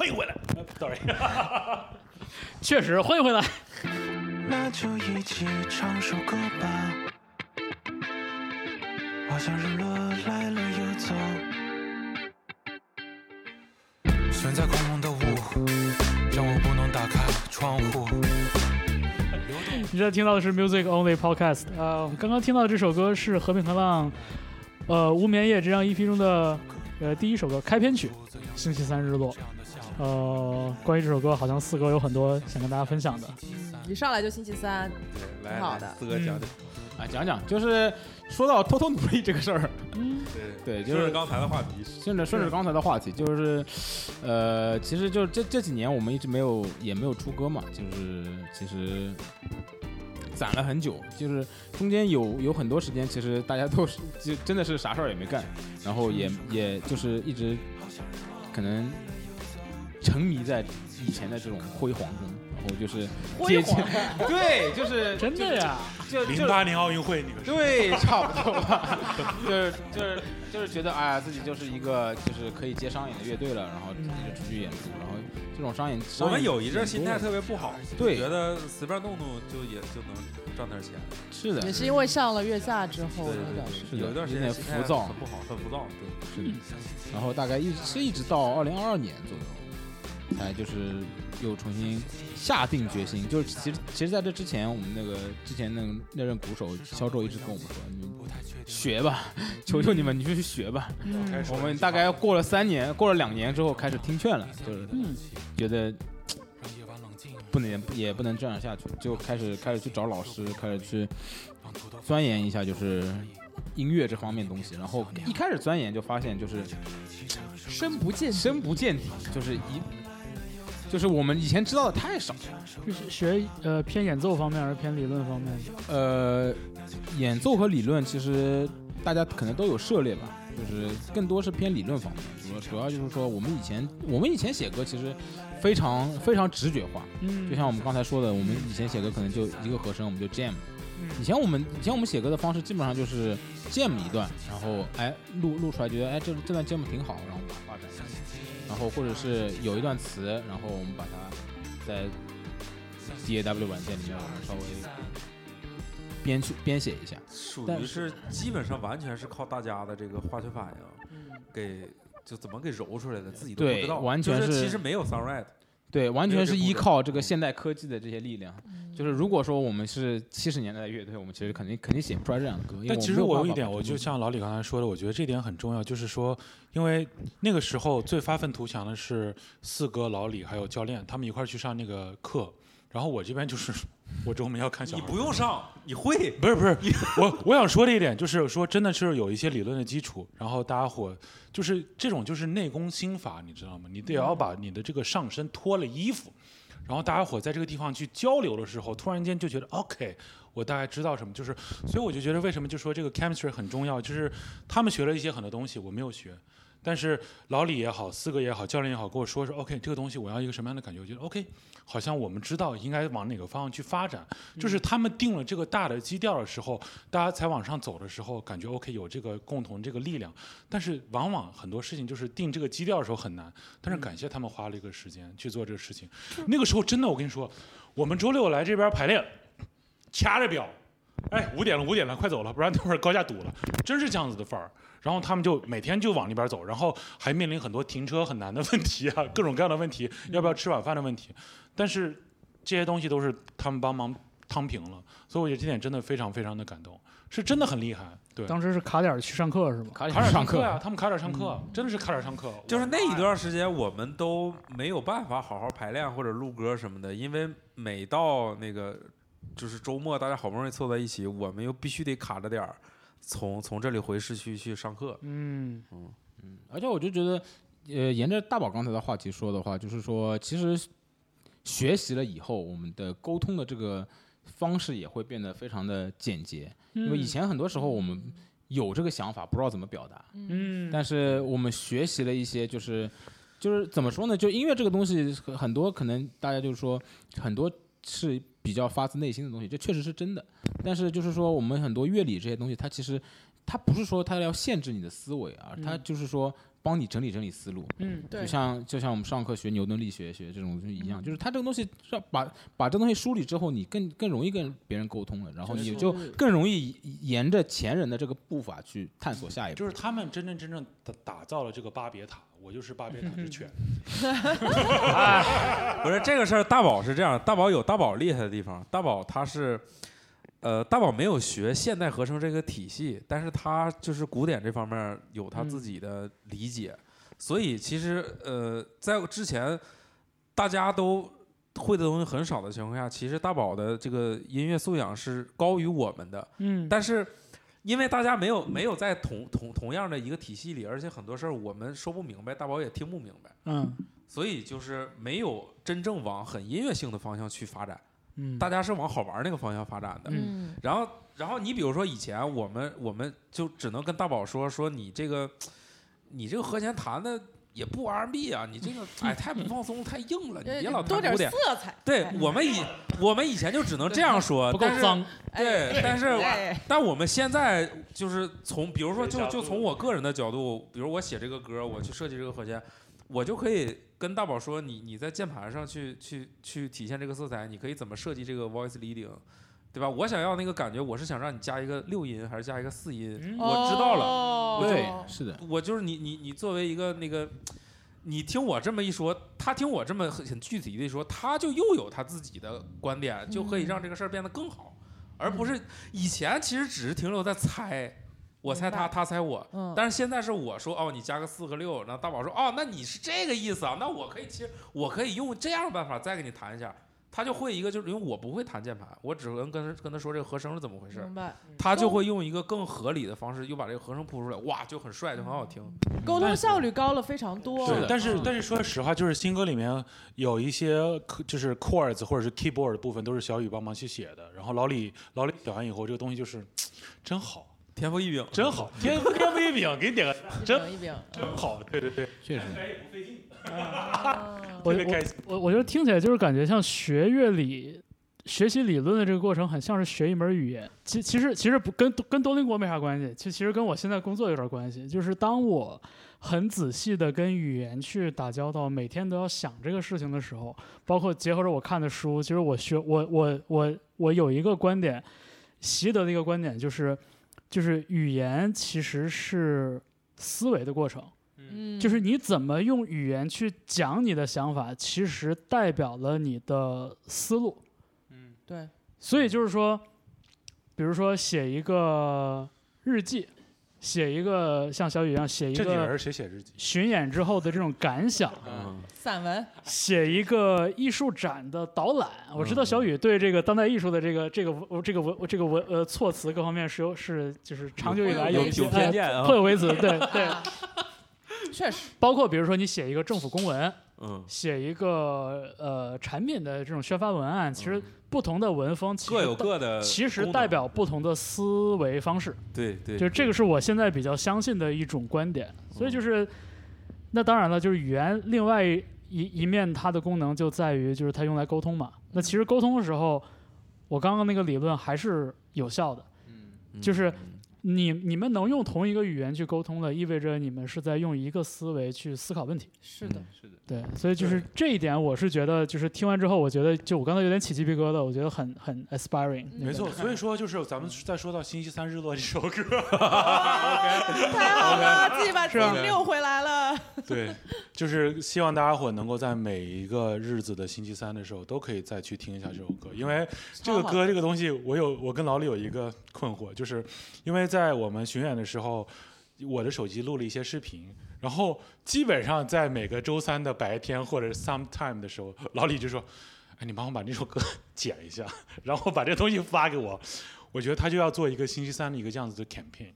欢迎回来。Sorry，确实欢迎回来。那就一起唱首歌吧。我像日落来了又走。悬在空中的雾，让我不能打开窗户。你现在听到的是 Music Only Podcast。呃，刚刚听到的这首歌是和平和浪，呃，《无眠夜》这张 EP 中的呃第一首歌开篇曲《星期三日落》。呃，关于这首歌，好像四哥有很多想跟大家分享的。一上来就星期三，来挺好的。四哥讲讲。啊，讲讲，就是说到偷偷努力这个事儿，嗯，对，就是就是刚才的话题，顺着顺着刚才的话题，就是，呃，其实就是这这几年我们一直没有也没有出歌嘛，就是其实攒了很久，就是中间有有很多时间，其实大家都是就真的是啥事儿也没干，然后也也就是一直可能沉迷在以前的这种辉煌中，然后就是接近，对，就是 真的呀，就就零八年奥运会那个时候，对，差不多吧，就是就是就是觉得，哎呀，自己就是一个就是可以接商演的乐队了，然后自己就出去演出，然后这种商演，我们有一阵阵心态特别不好，对觉得随便弄弄就也就能赚点钱。是的，也是因为上了月下之后有一段时间浮躁很不好，很浮躁。对，是的，然后大概一直是一直到二零二二年左右，才就是又重新下定决心，就是其实其实在这之前，我们那个之前那个那任鼓手肖宙一直跟我们说，你们学吧，求求你们，你就去学吧。嗯我们大概过了三年，过了两年之后开始听劝了，就是嗯觉得不能也不能这样下去，就开始开始去找老师，开始去钻研一下就是音乐这方面东西。然后一开始钻研就发现就是深不见底。深不见底，就是一就是我们以前知道的太少。是学呃偏演奏方面还是偏理论方面？呃，演奏和理论其实大家可能都有涉猎吧，就是更多是偏理论方面。主要主要就是说，我们以前我们以前写歌其实非常非常直觉化，嗯就像我们刚才说的，我们以前写歌可能就一个和声，我们就 jam。以嗯前我们以前我们写歌的方式基本上就是 jam 一段，然后哎录录出来觉得哎这这段 jam 挺好，然后把它发展下去，然后或者是有一段词，然后我们把它在 DAW 软件里面我们稍微编去编写一下。属于是基本上完全是靠大家的这个化学反应嗯给就怎么给揉出来的，自己都不知道。完全就是其实没有 songwrite，对，完全是依靠这个现代科技的这些力量。嗯就是如果说我们是七十年代的乐队，我们其实肯定肯定写不出来这样的歌。但其实我有一点，我就像老李刚才说的，我觉得这点很重要，就是说，因为那个时候最发愤图强的是四哥、老李还有教练，他们一块儿去上那个课，然后我这边就是我周末要看小你。不用上，你会。不是不是，我我想说的一点就是说，真的是有一些理论的基础，然后大家伙就是这种就是内功心法，你知道吗？你得要把你的这个上身脱了衣服，然后大家伙在这个地方去交流的时候，突然间就觉得 OK，我大概知道什么，就是所以我就觉得为什么就说这个 chemistry 很重要，就是他们学了一些很多东西，我没有学。但是老李也好，四哥也好，教练也好，跟我说说，OK，这个东西我要一个什么样的感觉？我觉得 OK，好像我们知道应该往哪个方向去发展。就是他们定了这个大的基调的时候，大家才往上走的时候，感觉 OK 有这个共同这个力量。但是往往很多事情就是定这个基调的时候很难，但是感谢他们花了一个时间去做这个事情。那个时候真的，我跟你说，我们周六来这边排练，掐着表，哎，五点了，五点了，快走了，不然等会儿高架堵了，真是这样子的范儿。然后他们就每天就往那边走，然后还面临很多停车很难的问题啊，各种各样的问题，要不要吃晚饭的问题。但是这些东西都是他们帮忙趟平了，所以我觉得这点真的非常非常的感动，是真的很厉害。对，当时是卡点去上课是吗？卡卡点上上课呀、他们卡点上课，真的是卡点上课。就是那一段时间，我们都没有办法好好排练或者录歌什么的，因为每到那个就是周末，大家好不容易凑在一起，我们又必须得卡着点儿，从从这里回市区去上课。嗯嗯嗯而且我就觉得，呃，沿着大宝刚才的话题说的话，就是说，其实学习了以后，我们的沟通的这个方式也会变得非常的简洁。因为以前很多时候我们有这个想法，不知道怎么表达，嗯，但是我们学习了一些，就是就是怎么说呢？就音乐这个东西，很很多可能大家就是说很多是比较发自内心的东西，这确实是真的。但是就是说，我们很多乐理这些东西，它其实它不是说它要限制你的思维啊，它就是说帮你整理整理思路。嗯，对就像就像我们上课学牛顿力学学这种东西一样，就是它这个东西是要把把这东西梳理之后，你更更容易跟别人沟通了，然后你就更容易沿着前人的这个步伐去探索下一步。就是他们真真正正的打造了这个巴别塔，我就是巴别塔之犬。不是这个事儿，大宝是这样，大宝有大宝厉害的地方，大宝他是。呃，大宝没有学现代合成这个体系，但是他就是古典这方面有他自己的理解，所以其实呃，在之前大家都会的东西很少的情况下，其实大宝的这个音乐素养是高于我们的，嗯，但是因为大家没有没有在同同同样的一个体系里，而且很多事儿我们说不明白，大宝也听不明白，嗯所以就是没有真正往很音乐性的方向去发展，嗯，大家是往好玩儿那个方向发展的。嗯，然后，然后你比如说以前我们我们就只能跟大宝说说你这个你这个和弦弹的也不 R&B 啊，你这个 哎太不放松太硬了，你别老弹多点古典。色彩。对哎我们以我们以前就只能这样说，但是不够脏，对，但是哎但我们现在就是从，比如说就就从我个人的角度，比如我写这个歌，我去设计这个和弦，我就可以跟大宝说，你你在键盘上去去去体现这个色彩，你可以怎么设计这个 voice leading，对吧？我想要那个感觉，我是想让你加一个六音还是加一个四音？嗯我知道了，了对，是的，我就是你你你作为一个那个。你听我这么一说，他听我这么很很具体的一说，他就又有他自己的观点，就可以让这个事儿变得更好，而不是以前其实只是停留在猜，我猜他，他猜我，嗯，但是现在是我说哦，你加个四和六，然后大宝说哦，那你是这个意思啊？那我可以其实我可以用这样的办法再跟你谈一下，他就会一个就是因为我不会弹键盘，我只能跟他跟他说这个和声是怎么回事，明白。他就会用一个更合理的方式又把这个和声铺出来，哇，就很帅，就很好听。沟通效率高了非常多。对，但是嗯但是说实话，就是新歌里面有一些就是 chords 或者是 keyboard 的部分都是小雨帮忙去写的，然后老李老李写完以后，这个东西就是真好，天赋异禀，真好，天天赋异禀，给你点个一 真饼一饼，真好，对对对，确实。啊我我特别开心。我我觉得听起来就是感觉像学乐理、学习理论的这个过程，很像是学一门语言。其其实其实不跟跟多邻国没啥关系，其其实跟我现在工作有点关系。就是当我很仔细的跟语言去打交道，每天都要想这个事情的时候，包括结合着我看的书，其实我学我我我我有一个观点，习得的一个观点就是，就是语言其实是思维的过程。嗯，就是你怎么用语言去讲你的想法，其实代表了你的思路。嗯对，所以就是说，比如说写一个日记，写一个像小雨一样写一个这谁写日记？巡演之后的这种感想，嗯，散文，写一个艺术展的导览。我知道小雨对这个当代艺术的这个这个文这个文这个文呃措辞各方面是有是就是长久以来有一些有偏见颇有微词，对对。确实，包括比如说你写一个政府公文，嗯，写一个呃产品的这种宣发文案，其实不同的文风其实各有各的，其实代表不同的思维方式，对对，就这个是我现在比较相信的一种观点。所以就是，那当然了，就是语言另外一一面它的功能就在于就是它用来沟通嘛。那其实沟通的时候，我刚刚那个理论还是有效的。嗯。就是你你们能用同一个语言去沟通的，意味着你们是在用一个思维去思考问题。是的，是的，对，所以就是这一点，我是觉得，就是听完之后，我觉得就我刚才有点起鸡皮疙瘩，我觉得很很 aspiring。没错，所以说就是咱们再说到《星期三日落》这首歌 太好了，自己把自己溜回来了。对，就是希望大家伙能够在每一个日子的星期三的时候，都可以再去听一下这首歌，因为这个歌这个东西，我有我跟老李有一个困惑，就是因为在我们巡演的时候，我的手机录了一些视频，然后基本上在每个周三的白天或者 sometime 的时候，老李就说：“哎，你帮我把这首歌剪一下，然后 把这东西发给我。”我觉得他就要做一个星期三的一个这样子的 campaign。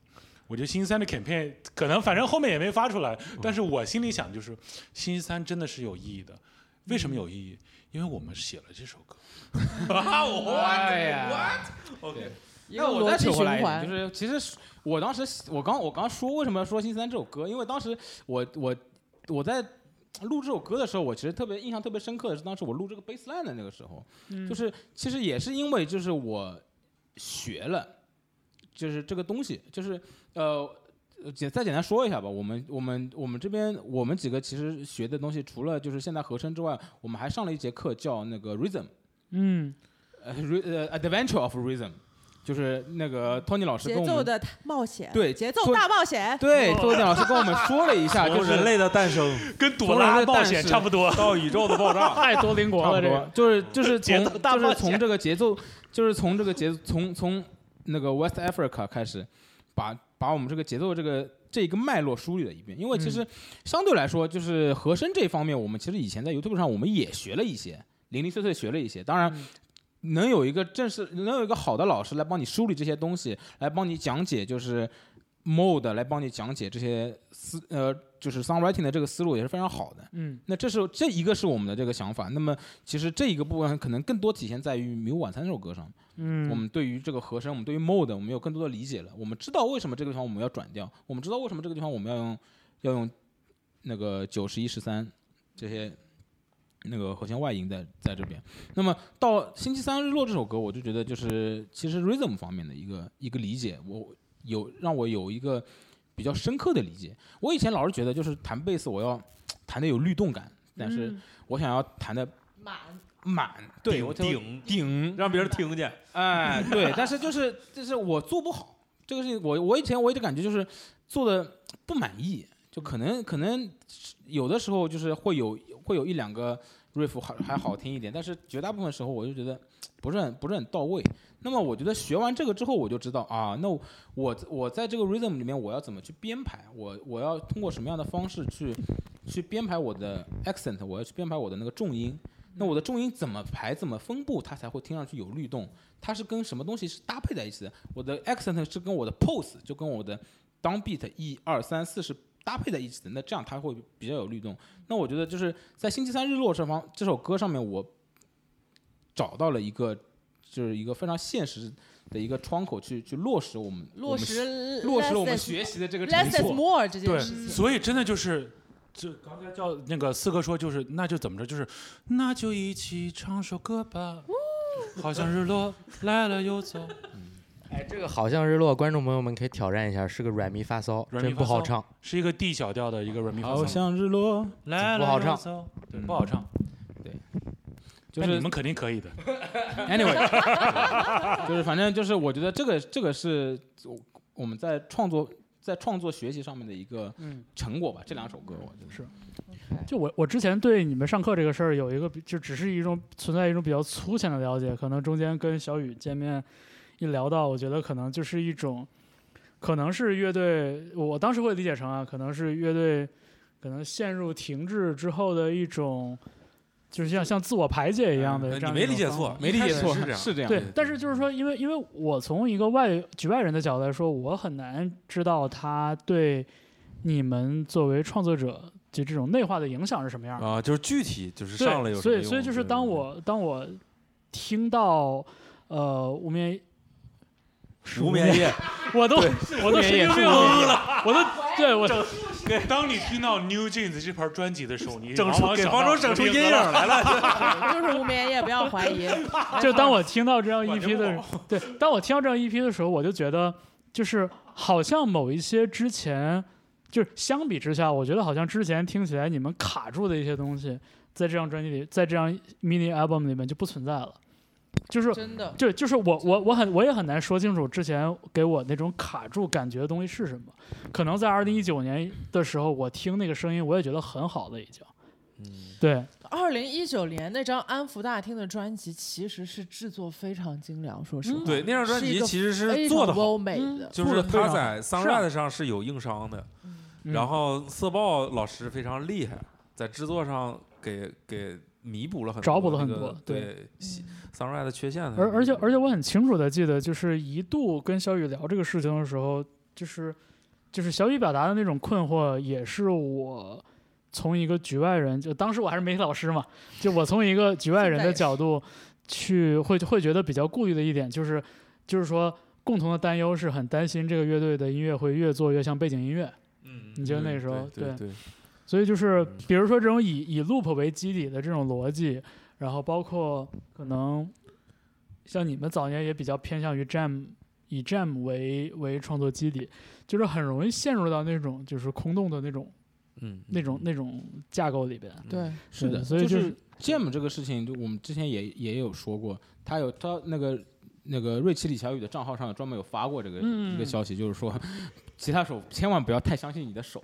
我觉得星期三的 campaign 可能反正后面也没发出来，但是我心里想就是星期三真的是有意义的。为什么有意义？因为我们写了这首歌。哎呀 OK，一个那我再扯回来就是其实我当时我刚我刚说为什么要说《星期三》这首歌，因为当时我我我在录这首歌的时候，我其实特别印象特别深刻的是当时我录这个 bass line 的那个时候，嗯。就是其实也是因为就是我学了，就是这个东西，就是呃呃简再简单说一下吧。我们我们我们这边我们几个其实学的东西，除了就是现代和声之外，我们还上了一节课叫那个 rhythm，嗯，呃 re 呃 adventure of rhythm，就是那个 Tony 老师跟我们节奏的冒险，对节奏大冒险，对 Tony 老师跟我们说了一下，就是人类的诞生。跟朵拉冒险差不多。到宇宙的爆炸，太多邻国了，这差不多。个，就是就是从就是从这个节奏，就是从这个节从从那个 West Africa 开始，把把我们这个节奏这个这一个脉络梳理了一遍。因为其实相对来说，就是和声这一方面，我们其实以前在 YouTube 上我们也学了一些，零零碎碎学了一些。当然，能有一个正式能有一个好的老师来帮你梳理这些东西，来帮你讲解，就是 mode 来帮你讲解这些思呃就是 songwriting 的这个思路也是非常好的。嗯那这是这一个是我们的这个想法。那么其实这一个部分可能更多体现在于《迷雾晚餐》这首歌上。嗯，我们对于这个和声，我们对于 mode，我们有更多的理解了。我们知道为什么这个地方我们要转调，我们知道为什么这个地方我们要用要用那个九十一十三这些那个和弦外音在在这边。那么到《星期三日落》这首歌，我就觉得就是其实 rhythm 方面的一个一个理解，我有让我有一个比较深刻的理解。我以前老是觉得就是弹贝斯我要弹的有律动感，但是嗯我想要弹的满满，对我就顶顶让别人听见。哎，对，但是就是就是我做不好这个事情，我我以前我一直感觉就是做的不满意，就可能可能有的时候就是会有会有一两个 riff 还还好听一点，但是绝大部分时候我就觉得不是很不是很到位。那么我觉得学完这个之后，我就知道啊，那我我在这个 rhythm 里面我要怎么去编排，我我要通过什么样的方式去去编排我的 accent，我要去编排我的那个重音。那我的重音怎么排，怎么分布，它才会听上去有律动？它是跟什么东西是搭配在一起的？我的 accent 是跟我的 pose，就跟我的 down beat 一二三四是搭配在一起的。那这样它会比较有律动。那我觉得就是在星期三日落这方这首歌上面，我找到了一个就是一个非常现实的一个窗口去去落实我们落实落实了我们学习的这个成 less more 这件对事，情。所以真的就是，就刚才叫那个四哥说，就是那就怎么着，就是那就一起唱首歌吧，好像日落来了又走。哎，这个好像日落，观众朋友们可以挑战一下，是个软咪发骚，软咪真不好唱。是一个 D 小调的一个 re mi fa 好像日落，来了不好唱，对，不好唱。对就是你们肯定可以的。anyway，就是反正就是我觉得这个这个是我我们在创作在创作学习上面的一个嗯成果吧。这两首歌我觉得是就我我之前对你们上课这个事儿有一个，就只是一种存在一种比较粗浅的了解，可能中间跟小雨见面一聊到，我觉得可能就是一种，可能是乐队，我当时会理解成啊，可能是乐队可能陷入停滞之后的一种，就是像像自我排解一样的呃这样你没理解错，没理解错是这样。是这样。对，但是就是说，因为因为我从一个外局外人的角度来说，我很难知道他对你们作为创作者就这种内化的影响是什么样的。啊，就是具体就是对，上来有什么用所以所以就是当我当我听到呃无眠是无眠夜，我都我都神经病了，我都 对我当你听到 New Jeans 这盘专辑的时候，你整往出给方往想到舟整出阴影来了。就是无眠夜，不要怀疑。就当我听到这张 EP 的对，当我听到这张 EP 的时候，我就觉得，就是好像某一些之前，就是相比之下，我觉得好像之前听起来你们卡住的一些东西，在这张专辑里，在这张 mini album 里面就不存在了，就是真的，就就是我我我很我也很难说清楚之前给我那种卡住感觉的东西是什么。可能在二零一九年的时候，我听那个声音，我也觉得很好了，已经。嗯对，二零一九年那张安福大厅的专辑其实是制作非常精良，说实话，对，那张专辑其实是做的好，常优美的。就是他在好 Sunrise 上是有硬伤的，嗯然后色豹老师非常厉害，在制作上给给弥补了很多找补了很这个多对对 Sunrise 的缺陷的。而而且而且我很清楚的记得，就是一度跟小雨聊这个事情的时候，就是就是小雨表达的那种困惑，也是我从一个局外人，就当时我还是媒体老师嘛，就我从一个局外人的角度去会会觉得比较顾虑的一点，就是就是说共同的担忧是很担心这个乐队的音乐会越做越像背景音乐，嗯，你觉得那对时候对对，所以就是嗯比如说这种以以 loop 为基底的这种逻辑，然后包括可能像你们早年也比较偏向于 jam 以 Jam 为为创作基底，就是很容易陷入到那种就是空洞的那种嗯，那种那种架构里边。对，是的，所以就是是 Jam 这个事情，就我们之前也也有说过，他有他那个那个瑞奇李小雨的账号上专门有发过这个、一个消息，就是说 吉他手千万不要太相信你的手。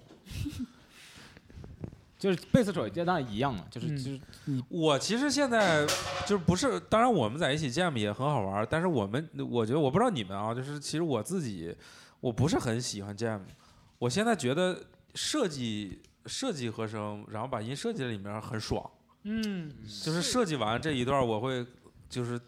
就是贝斯手也当然一样嘛，就是、嗯。就是我其实现在就是不是，当然我们在一起 jam 也很好玩，但是我们我觉得我不知道你们啊，就是其实我自己我不是很喜欢 jam，我现在觉得设计设计和声，然后把音设计在里面很爽，嗯，就是设计完这一段我会就是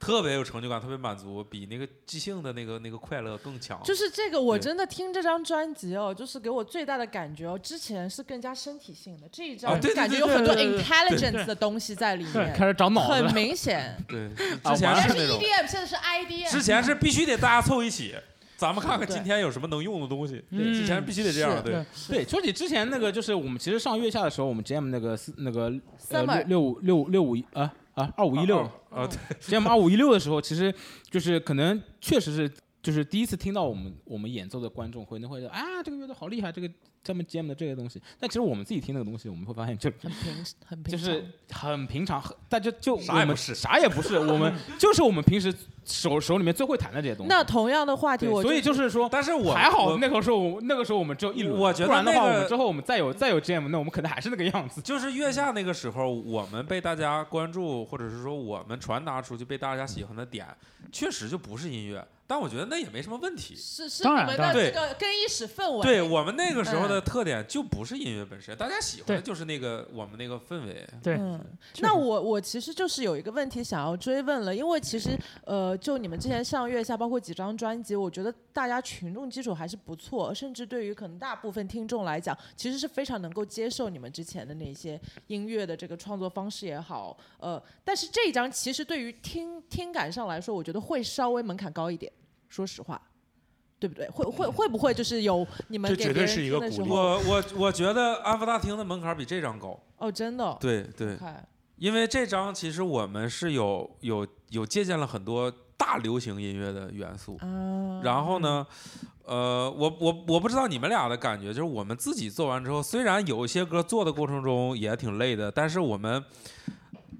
特别有成就感，特别满足，比那个即兴的那个那个快乐更强。就是这个，我真的听这张专辑哦，就是给我最大的感觉哦，之前是更加身体性的，这一张感觉有很多 intelligence 的东西在里对，面，开始长脑子很。明显。对，啊之前但是，EDM 现在是 IDM，之前是必须得大家凑一起，咱们看看今天有什么能用的东西。对之前必须得这样，对。对，对，说起之前那个，就是我们其实上月下的时候，我们 Jam 那个四那个呃 Summer 六五六六五一啊啊二五一六。啊，对，Jam 二五一六的时候，其实就是可能确实是就是第一次听到我们我们演奏的观众会那会说啊这个乐队好厉害，这个他们 Jam 的这些东西。但其实我们自己听那个东西，我们会发现就很平很平常，就是很平常，很大家就啥也不是啥也不是，我们 就是我们平时手手里面最会弹的这些东西。那同样的话题，对我所以就是说，但是我还好那个时候我那个时候我们只有一轮，我觉得不然的话，那个我们之后我们再有再有 Jam，那我们可能还是那个样子。就是月下那个时候，我们被大家关注，或者是说我们传达出去被大家喜欢的点，确实就不是音乐。但我觉得那也没什么问题。是是当然当你们的这个更衣室氛围，对我们那个时候的嗯特点就不是音乐本身，大家喜欢的就是那个我们那个氛围。对，嗯，那我我其实就是有一个问题想要追问了，因为其实呃，就你们之前上月下，包括几张专辑，我觉得大家群众基础还是不错，甚至对于可能大部分听众来讲，其实是非常能够接受你们之前的那些音乐的这个创作方式也好，呃，但是这一张其实对于听听感上来说，我觉得会稍微门槛高一点，说实话。对不对？会会会不会就是有你们这绝对给别人是一个鼓励听的时候我我我觉得安福大厅的门槛比这张高。哦，真的，对对，看因为这张其实我们是有有有借鉴了很多大流行音乐的元素。啊，然后呢，呃，我我我不知道你们俩的感觉，就是我们自己做完之后，虽然有一些歌做的过程中也挺累的，但是我们，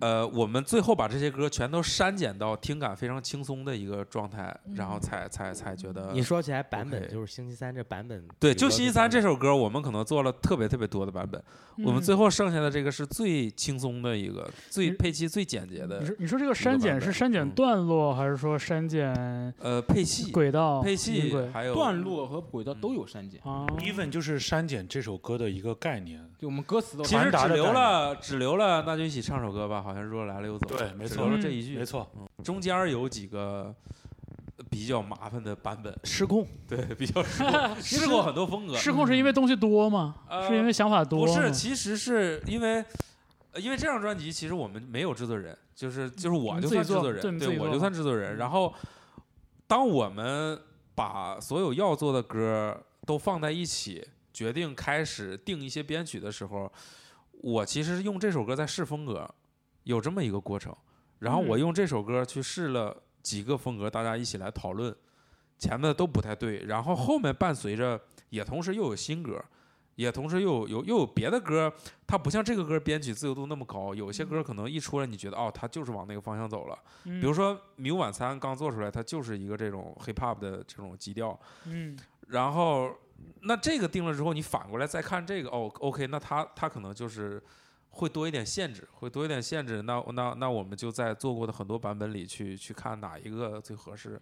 呃，我们最后把这些歌全都删减到听感非常轻松的一个状态，然后才才才觉得你说起来版本就是星期三这版本，对，就星期三这首，歌，我们可能做了特别特别多的版本，我们嗯最后剩下的这个是最轻松的一个，最配器最简洁的你，说你说这个删减是删减嗯段落，还是说删减呃，配器、轨道、配器轨还有段落和轨道都有删减，啊？even 就是删减这首歌的一个概念。就我们歌词都其实只留了只留了，那就一起唱首歌吧。好像若来了又走，对没错只留了嗯这一句。没错，中间儿有几个比较麻烦的版本，失控，对，比较失控 试过很多风格。失控是因为东西多吗？呃是因为想法多吗？不是，其实是因为。呃因为这张专辑其实我们没有制作人，就是就是我就算制作人，对我就算制作人。然后，当我们把所有要做的歌都放在一起，决定开始定一些编曲的时候，我其实是用这首歌在试风格，有这么一个过程。然后我嗯用这首歌去试了几个风格，大家一起来讨论，前面的都不太对，然后后面伴随着也同时又有新歌，也同时又有有又有别的歌，它不像这个歌编曲自由度那么高，有些歌可能一出来你觉得哦，它就是往那个方向走了。比比如说《迷雾晚餐》刚做出来，它就是一个这种 hip hop 的这种基调，嗯，然后那这个定了之后，你反过来再看这个，哦，OK，那它它可能就是会多一点限制，会多一点限制。那那那我们就在做过的很多版本里去去看哪一个最合适。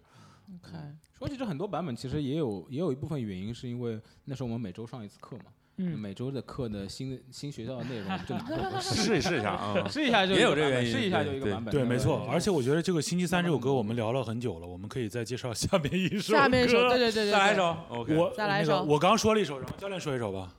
OK，说起这很多版本，其实也有也有一部分原因是因为那时候我们每周上一次课嘛，嗯每周的课的新新学校的内容就拿过 来试试一试一下啊，试一下就也有一个版本这个原因试一下就一个版本。对，那个没错。而且我觉得这个星期三这首歌嗯我们聊了很久了，我们可以再介绍下面一首歌。下面一首，对对对对，对再来一首。OK，我再来一首那个我刚说了一首，然后教练说一首吧。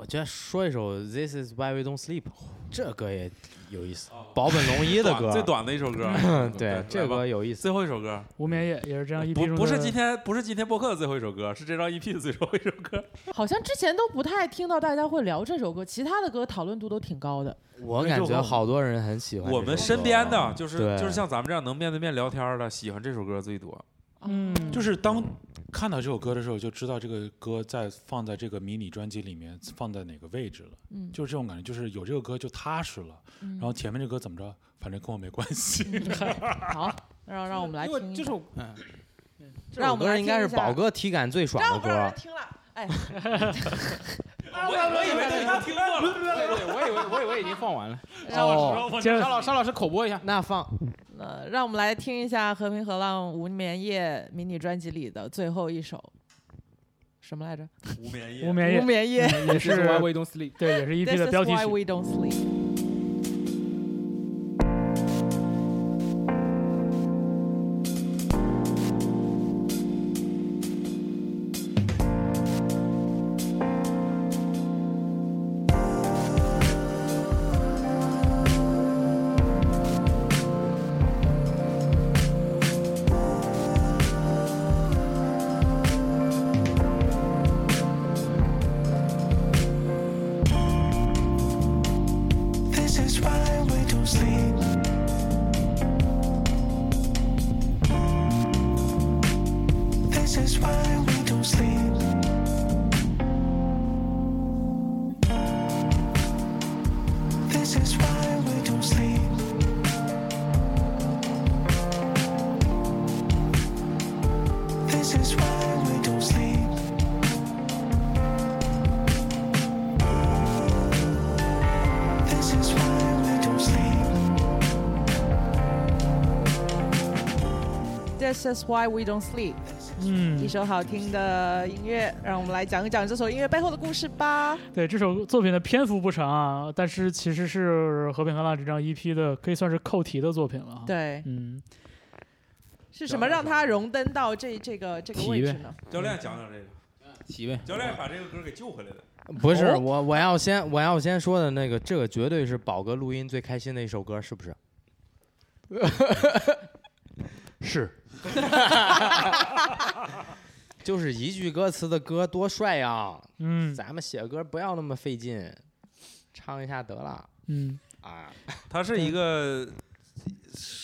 我觉得说一首《This Is Why We Don't Sleep》，这歌也有意思哦，保本龙一的歌，最短的一首歌。嗯，对，这歌有意思。最后一首歌，无眠夜也是这样一批中不不是今天不是今天播客的最后一首歌，是这张 EP 的最后一首歌。好像之前都不太听到大家会聊这首歌，其他的歌讨论度都挺高的。我感觉好多人很喜欢。我们身边的就是就是像咱们这样能面对面聊天的，喜欢这首歌最多。嗯，就是当看到这首歌的时候，就知道这个歌在放在这个迷你专辑里面放在哪个位置了，嗯，就是这种感觉，就是有这个歌就踏实了。嗯然后前面这歌怎么着，反正跟我没关系。好，让让我们来听一下，这首嗯，这首歌应该是宝哥体感最爽的让我们让人歌。听了，哎，我我以为他已经听过了。对对，我以为我以为已经放完了。哦，接着沙老沙老师口播一下，那放呃，让我们来听一下《和平河浪无眠夜》迷你专辑里的最后一首，什么来着？无眠夜，无眠夜无眠夜。嗯也是 是 Why We Don't Sleep。对，也是 EP 的标题 why 曲。we don't sleep。This is why we don't sleep。嗯一嗯，首好听的音乐，让我们来讲一讲这首音乐背后的故事吧。对，这首作品的篇幅不长啊，但是其实是《和平和浪》这张 EP 的可以算是扣题的作品了。，对，嗯，是什么让他荣登到这这个这个位置呢？教练讲讲这个，提呗。教练把这个歌给救回来的。不是哦我，我要先我要先说的那个，这个绝对是宝哥录音最开心的一首歌，是不是？是，就是一句歌词的歌多帅呀！嗯咱们写歌不要那么费劲，唱一下得了嗯啊！它是一个，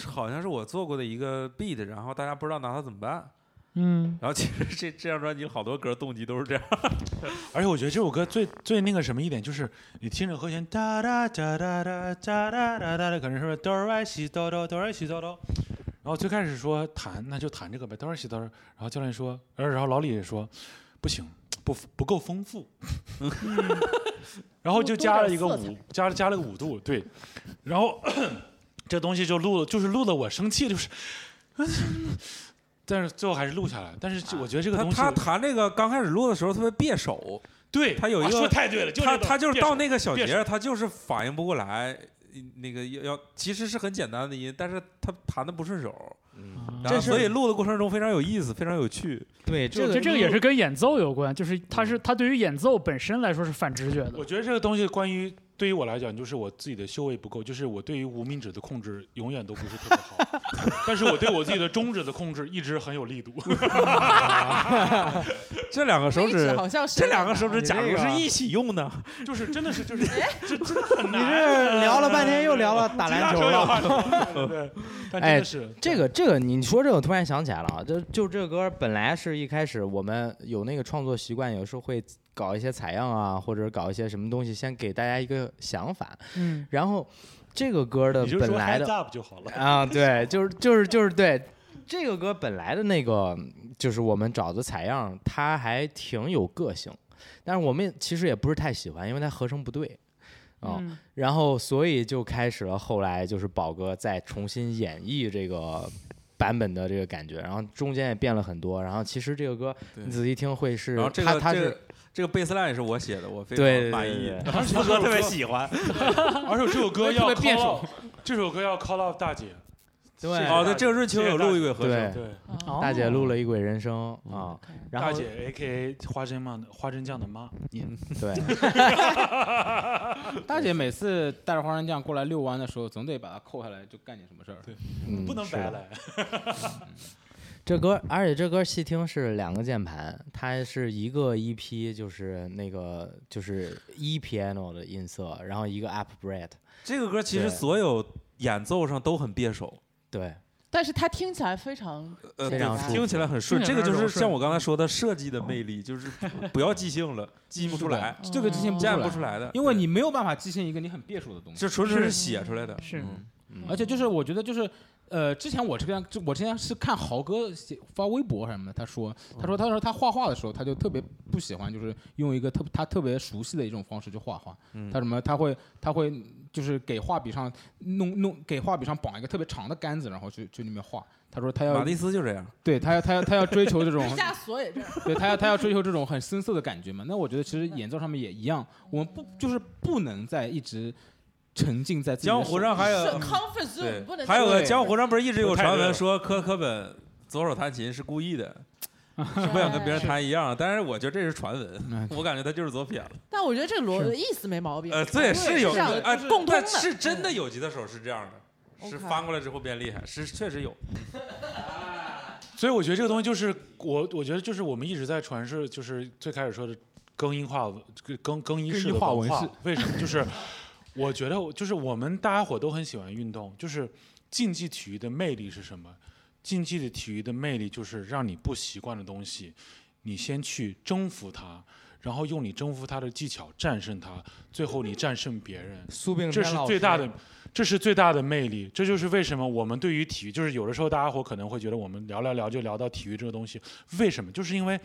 好像是我做过的一个 beat，然后大家不知道拿它怎么办。嗯然后其实这这张专辑好多歌动机都是这样。而且我觉得这首歌最最那个什么一点，就是你听着和弦哒哒哒哒哒哒哒哒哒，可能是哆来西哆哆哆来西哆哆。然后最开始说弹，那就弹这个呗，哆来西哆。然后教练说，呃，然后老李也说，不行，不不够丰富。然后就加了一个五，加了加了个五度，对。然后 这东西就录了，就是录的我生气，就是。但是最后还是录下来，但是我觉得这个东西，他他弹这个刚开始录的时候特别别手，对啊他有一个说太对了，就他他就是到那个小节他就是反应不过来。那个要要其实是很简单的音，但是他弹的不顺手，嗯然后所以录的过程中非常有意思，非常有趣。对，这个这这个也是跟演奏有关，就是他是他对于演奏本身来说是反直觉的我。觉得这个东西关于对于我来讲，就是我自己的修为不够，就是我对于无名指的控制永远都不是特别好，但是我对我自己的中指的控制一直很有力度。这两个手指，好像是这两个手指，假如是一起用的？就是真的是就是这 真的很难你难。这 聊了半天又聊了打篮球了。对对，但真哎的是这个这个，你说这个，我突然想起来了啊，就就这个歌本来是一开始我们有那个创作习惯，有时候会搞一些采样啊，或者搞一些什么东西，先给大家一个想法，嗯然后这个歌的本来的就好了。啊，对，就是就是就是对这个歌本来的那个，就是我们找的采样，它还挺有个性，但是我们其实也不是太喜欢，因为它和声不对。啊、嗯然后所以就开始了后来就是宝哥再重新演绎这个版本的这个感觉，然后中间也变了很多，然后其实这个歌你仔细听会是然后这他他是个这个这个贝斯 line 是我写的，我非常满意对，而且特别，喜欢。而且这首歌要特别变 call 手这首歌要 call out 大姐。对哦，对，大这个润秋有录一轨和对声，对，哦。大姐录了一轨人声啊，然后大姐 A K A 花生酱的花生酱的妈，您 对。大姐每次带着花生酱过来遛弯的时候，总得把它扣下来，就干点什么事儿。对不能白来。这歌，而且这歌细听是两个键盘，它是一个 EP，就是那个就是 E piano 的音色，然后一个 upright，这个歌其实所有演奏上都很别手。对，但但是它听起来非常呃，非常舒服听起来很顺。这个就是像我刚才说的设计的魅力，就是 不要即兴了，记不出来，这个即兴不见出来不出来的，因为你没有办法即兴一个你很别墅的东西。这纯粹是是写出来的。是嗯而且就是我觉得就是。呃，之前我这边就我之前是看豪哥写发微博什么的，他说，他说，他说他画画的时候，他就特别不喜欢，就是用一个特他特别熟悉的一种方式去画画。嗯他什么，他会他会就是给画笔上弄弄给画笔上绑一个特别长的杆子，然后去去里面画。他说他要马蒂斯就这样，对他要他要他要追求这种毕加索也这样。对他要他要追求这种很深色的感觉嘛。那我觉得其实演奏上面也一样，我们不就是不能再一直沉浸在自己的江湖上还有对不能，还有个江湖上不是一直有传闻说科科本左手弹琴是故意的，是 不想跟别人弹一样，但是我觉得这是传闻，嗯我感觉他就是左撇子。但我觉得这个逻意思没毛病。呃，对，是有这样啊，共通的。是真的有吉他手是这样的，是翻过来之后变厉害，是确实有。所以我觉得这个东西就是我，我觉得就是我们一直在传是，就是最开始说的更音化文更更衣式的更衣化文文式为什么？就是我觉得就是我们大家伙都很喜欢运动，就是竞技体育的魅力是什么？竞技的体育的魅力就是让你不习惯的东西，你先去征服它，然后用你征服它的技巧战胜它，最后你战胜别人。苏炳这是最大的，这是最大的魅力。这就是为什么我们对于体育，就是有的时候大家伙可能会觉得我们聊聊聊就聊到体育这个东西，为什么？就是因为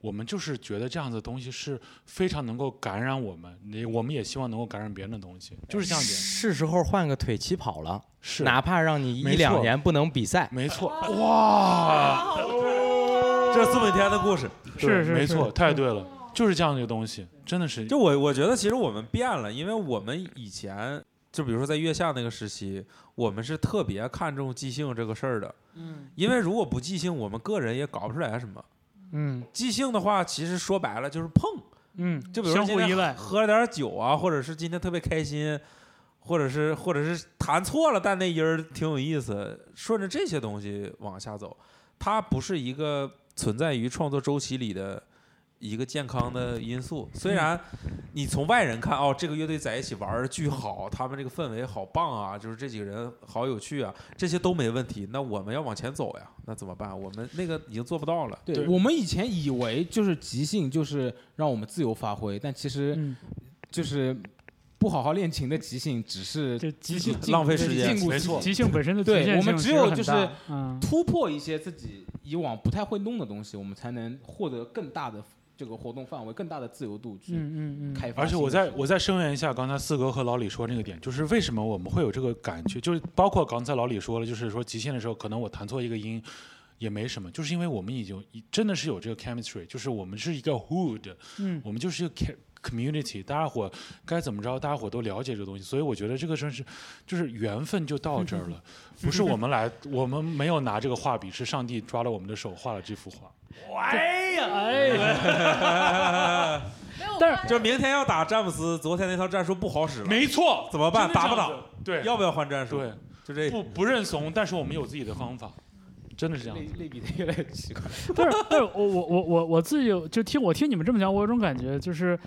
我们就是觉得这样子的东西是非常能够感染我们，你我们也希望能够感染别人的东西，就是这样子。是时候换个腿起跑了，是，哪怕让你一两年不能比赛，没错，哇，这是苏炳添的故事。是是是没错，太对了，就是这样的一个东西，真的是。就我我觉得其实我们变了，因为我们以前就比如说在月下那个时期，我们是特别看重即兴这个事儿的。嗯。因为如果不即兴，我们个人也搞不出来什么。嗯。即兴的话，其实说白了就是碰，嗯，就比如说今天相互依赖，喝了点酒啊，或者是今天特别开心，或者是或者是弹错了，但那音儿挺有意思，顺着这些东西往下走，它不是一个存在于创作周期里的一个健康的因素。虽然你从外人看，哦，这个乐队在一起玩儿巨好，他们这个氛围好棒啊，就是这几个人好有趣啊，这些都没问题。那我们要往前走呀，那怎么办？我们那个已经做不到了。对对我们以前以为就是即兴就是让我们自由发挥，但其实嗯，就是不好好练琴的即兴，只是这即兴浪费时间没错即兴本身的对我们只有就是突破一些自己以往不太会弄的东西，我们才能获得更大的这个活动范围、更大的自由度去嗯嗯嗯，开发。而且我再我再声援一下刚才四哥和老李说那个点，就是为什么我们会有这个感觉，就是包括刚才老李说了，就是说即兴的时候，可能我弹错一个音也没什么，就是因为我们已经真的是有这个 chemistry，就是我们是一个 hood，嗯我们就是一个 community，大家伙该怎么着，大家伙都了解这个东西，所以我觉得这个真是就是缘分就到这儿了，不是我们来，我们没有拿这个画笔，是上帝抓了我们的手画了这幅画。哎呀哎 呀，没有但是就明天要打詹姆斯，昨天那套战术不好使了，没错，怎么办？打不打？对，要不要换战术？对，就这。不不认怂，但是我们有自己的方法，真的是这样类子。类比的越来越奇怪。但是但是我我我我我自己有就听我听你们这么讲，我有种感觉就是。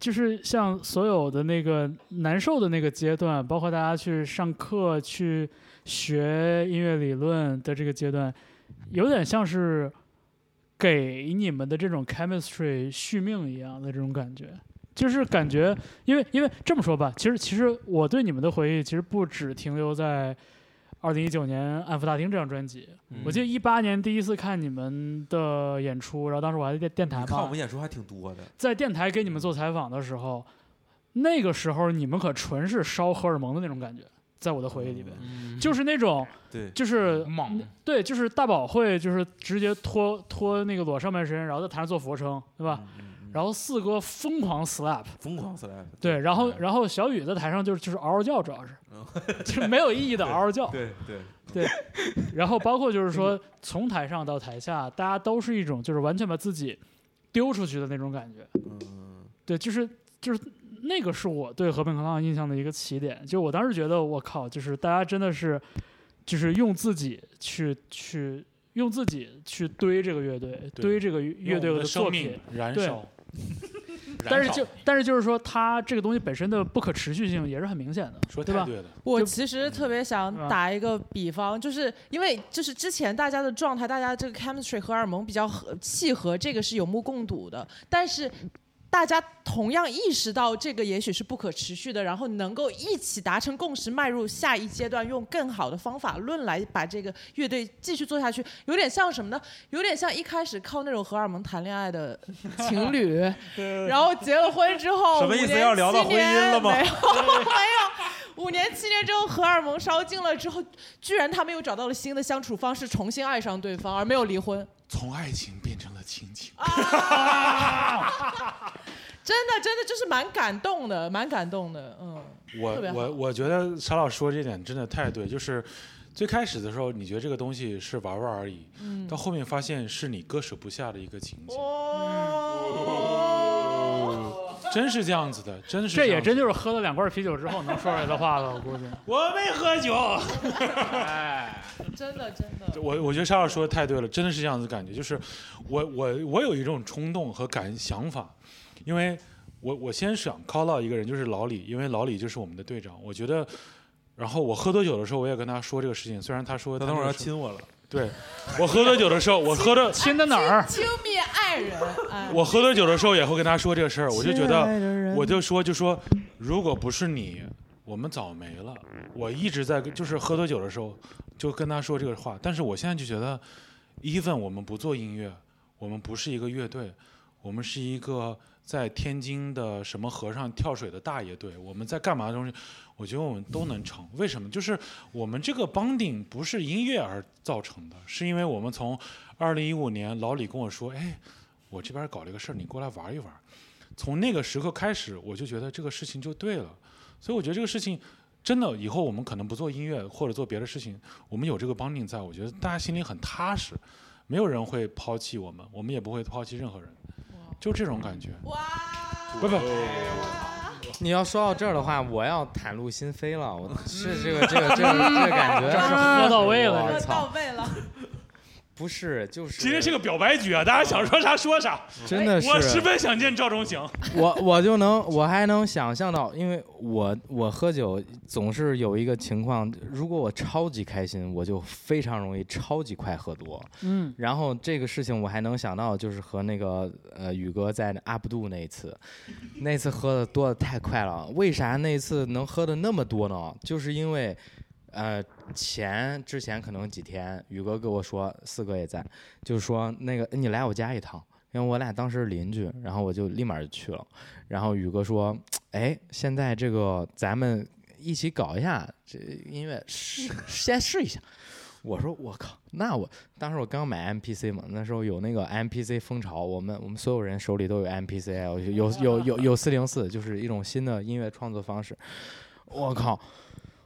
就是像所有的那个难受的那个阶段，包括大家去上课、去学音乐理论的这个阶段，有点像是给你们的这种 chemistry 续命一样的这种感觉。就是感觉，因为因为这么说吧，其实其实我对你们的回忆其实不只停留在二零一九年《安福大厅》这张专辑。我记得一八年第一次看你们的演出，然后当时我还在电电台嘛看我们，演出还挺多的，在电台给你们做采访的时候，那个时候你们可纯是烧荷尔蒙的那种感觉，在我的回忆里边，就是那种对，就是猛。对，就是大宝会就是直接脱脱那个裸上半身，然后在台上做俯卧撑，对吧？嗯？然后四哥疯狂 slap，疯狂 slap，对，然后嗯。然后小雨在台上就是就是嗷嗷叫，主要是嗯。就是没有意义的嗷嗷叫，对对。对，然后包括就是说 从台上到台下，大家都是一种就是完全把自己丢出去的那种感觉，嗯，对，就是就是那个是我对和平河浪印象的一个起点，就我当时觉得我靠，就是大家真的是就是用自己去去用自己去堆这个乐队，堆这个乐队的作品，燃对烧，但是就但是就是说，它这个东西本身的不可持续性也是很明显的，对吧？说对了，我其实特别想打一个比方，就是因为就是之前大家的状态，大家这个 chemistry 荷尔蒙比较合契合，这个是有目共睹的。但是大家同样意识到这个也许是不可持续的，然后能够一起达成共识，迈入下一阶段，用更好的方法论来把这个乐队继续做下去，有点像什么呢？有点像一开始靠那种荷尔蒙谈恋爱的情侣，然后结了婚之后，什么意思要聊到 七婚姻年了吗没有，没有。五年七年之后，荷尔蒙烧尽了之后，居然他们又找到了新的相处方式，重新爱上对方，而没有离婚。从爱情变成了亲情。真的，真的就是蛮感动的，蛮感动的，嗯。我我我觉得沙老师说这点真的太对，就是最开始的时候，你觉得这个东西是玩玩而已，嗯。到后面发现是你割舍不下的一个情节，哦，真是这样子的，真是这也真就是喝了两罐啤酒之后能说出来的话了，我估计。我没喝酒。哎真的真的，我我觉得沙老师说的太对了，真的是这样子感觉，就是我我我有一种冲动和感想法，因为我我先想 call 到一个人，就是老李，因为老李就是我们的队长，我觉得。然后我喝多酒的时候，我也跟他说这个事情，虽然他说他等会要亲我了，对我喝多酒的时候，我喝的亲的哪儿？亲密爱人，哎，我喝多酒的时候也会跟他说这个事儿，我就觉得，我就说就说，如果不是你，我们早没了。我一直在就是喝多酒的时候就跟他说这个话，但是我现在就觉得，even 我们不做音乐，我们不是一个乐队，我们是一个在天津的什么河上跳水的大爷队，我们在干嘛东西，我觉得我们都能成。为什么？就是我们这个帮顶不是音乐而造成的，是因为我们从二零一五年老李跟我说，哎，我这边搞了一个事儿，你过来玩一玩。从那个时刻开始，我就觉得这个事情就对了。所以我觉得这个事情真的以后我们可能不做音乐或者做别的事情，我们有这个帮定在，我觉得大家心里很踏实，没有人会抛弃我们，我们也不会抛弃任何人，就这种感觉。哇，不不，你要说到这儿的话，我要袒露心扉了，我是这个这个这个这个感觉，这是喝到位了我喝到操，位了，不是，就是今天是个表白局啊，大家想说啥说啥。真的是，我十分想见赵忠祥。我我就能，我还能想象到，因为我我喝酒总是有一个情况，如果我超级开心，我就非常容易超级快喝多。嗯，然后这个事情我还能想到，就是和那个呃宇哥在阿布杜那一次，那次喝的多的太快了。为啥那一次能喝的那么多呢？就是因为。呃，前之前可能几天，宇哥跟我说，四哥也在，就是说那个你来我家一趟，因为我俩当时是邻居，然后我就立马就去了。然后宇哥说，哎，现在这个咱们一起搞一下这音乐，试先试一下。我说我靠，那我当时我刚买 MPC 嘛，那时候有那个 MPC 风潮，我们我们所有人手里都有 MPC，有有有有有四零四，就是一种新的音乐创作方式。我靠，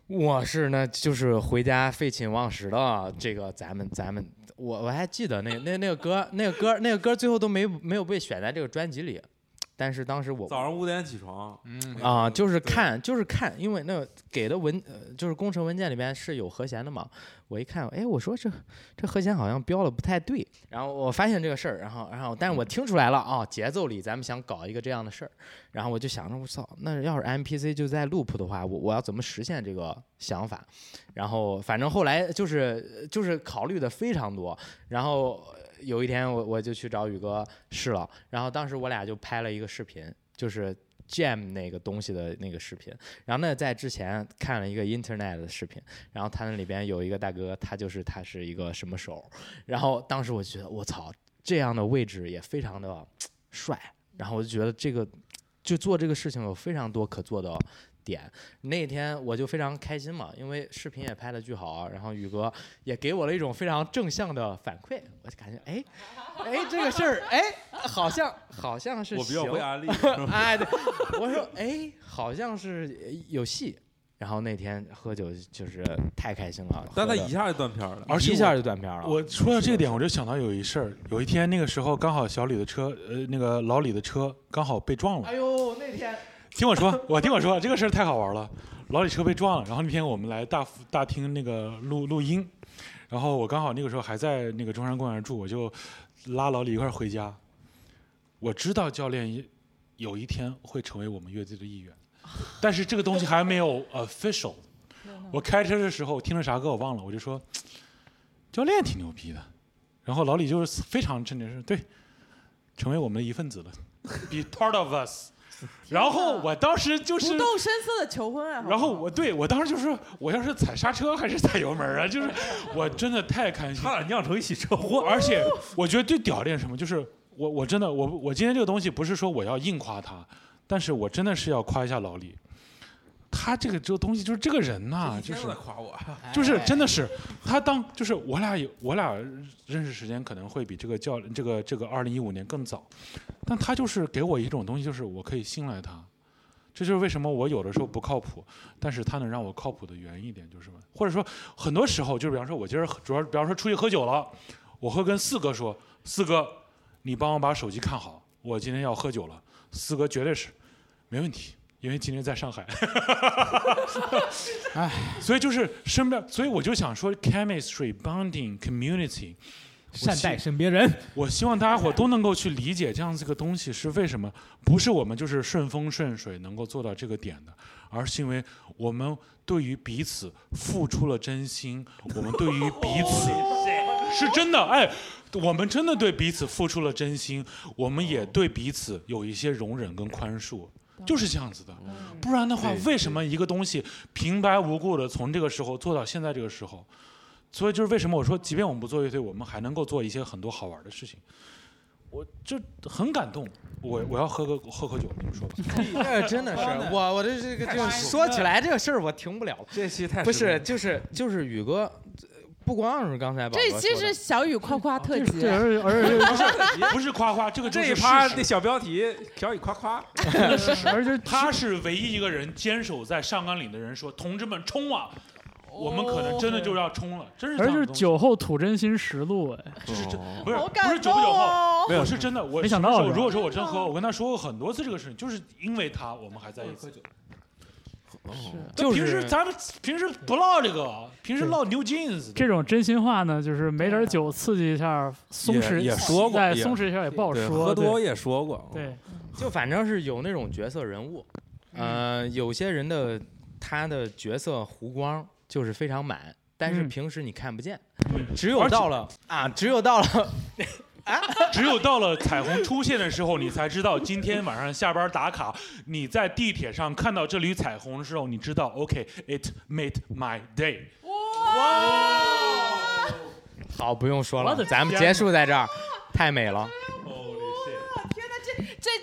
我是那就是回家废寝忘食的这个咱们咱们，我我还记得那那那个歌那个歌那个歌最后都没没有被选在这个专辑里，但是当时我早上五点起床，嗯啊，就是看，就是看，因为那个给的文，呃，就是工程文件里边是有和弦的嘛。我一看，哎，我说这这和弦好像标的不太对，然后我发现这个事儿，然后然后，但是我听出来了啊，节奏里咱们想搞一个这样的事儿，然后我就想着，我操，那要是 MPC 就在 loop 的话，我我要怎么实现这个想法？然后反正后来就是就是考虑的非常多，然后有一天我我就去找宇哥试了，然后当时我俩就拍了一个视频，就是 Jam 那个东西的那个视频，然后那在之前看了一个 Internet 的视频，然后他那里边有一个大哥，他就是他是一个什么手，然后当时我觉得我操，这样的位置也非常的 帅，然后我就觉得这个就做这个事情有非常多可做的点。那天我就非常开心嘛，因为视频也拍的巨好，然后宇哥也给我了一种非常正向的反馈，我就感觉哎哎这个事儿哎好像好像是我比较行会安利，哎，对，我说哎，好像是有戏。然后那天喝酒就是太开心了，但他一下就断片了。而且一下就断片了。我说到这个点，我就想到有一事儿，有一天那个时候刚好小李的车，呃，那个老李的车刚好被撞了。哎呦，那天听我说，我听我说，这个事儿太好玩了。老李车被撞了，然后那天我们来大大厅那个录录音，然后我刚好那个时候还在那个中山公园住，我就拉老李一块儿回家。我知道教练有一天会成为我们乐队的一员，但是这个东西还没有 official。我开车的时候听了啥歌我忘了，我就说教练挺牛逼的，然后老李就是非常正经说对，成为我们的一份子了，be part of us。然后我当时就是不动声色的求婚啊！然后我对我当时就说，我要是踩刹车还是踩油门啊？就是 我真的太开心，差点酿成一起车祸。而且我觉得最屌的点是什么，就是我我真的我我今天这个东西不是说我要硬夸他，但是我真的是要夸一下老李，他这个这个东西就是这个人呐、就是在夸我，就是真的是他当就是我俩有我俩认识时间可能会比这个教这个这个二零一五年更早，但他就是给我一种东西，就是我可以信赖他。这就是为什么我有的时候不靠谱，但是他能让我靠谱的原因一点就是？或者说很多时候就是比方说我今儿主要比方说出去喝酒了，我会跟四哥说，四哥，你帮我把手机看好，我今天要喝酒了。四哥绝对是没问题，因为今天在上海。哎，所以就是身边，所以我就想说，chemistry bonding community，善待身边人。我希望大家伙都能够去理解这样子一个东西是为什么，不是我们就是顺风顺水能够做到这个点的，而是因为我们对于彼此付出了真心，我们对于彼此是真的，哎，我们真的对彼此付出了真心，我们也对彼此有一些容忍跟宽恕。就是这样子的，不然的话，为什么一个东西平白无故的从这个时候做到现在这个时候？所以就是为什么我说，即便我们不做乐队，我们还能够做一些很多好玩的事情。我就很感动，我我要喝个喝口酒，你们说吧。这真的是我我这这个就说起来这个事儿我停不了了。这期太不是，就是就是宇哥，不光是刚才宝这期哥说的是小雨夸夸特辑对，，而而且不是不是夸夸，这个这一趴的。小标题“小雨夸夸而且他是唯一一个人坚守在上甘岭的人，说：“同志们冲啊！”我们可能真的就要冲了，真是这而且是酒后吐真心实录，哎，这是真不是不是好感动九不酒后，哦。没有是真的。我没想到如果说我真喝，我跟他说过很多次这个事情，就是因为他，我们还在一起。就是平时咱们平时不唠这个，平时唠 New Jeans。这种真心话呢，就是没点酒刺激一下，松弛也说过哎，也松弛一下也不”，好对，说。喝多也说过。对，就反正是有那种角色人物，呃，有些人的他的角色弧光就是非常满，但是嗯平时你看不见，嗯只有到了啊，只有到了 只有到了彩虹出现的时候，你才知道今天晚上下班打卡。你在地铁上看到这缕彩虹的时候，你知道，OK，it、made my day。哇好，不用说了，咱们结束在这儿，太美了。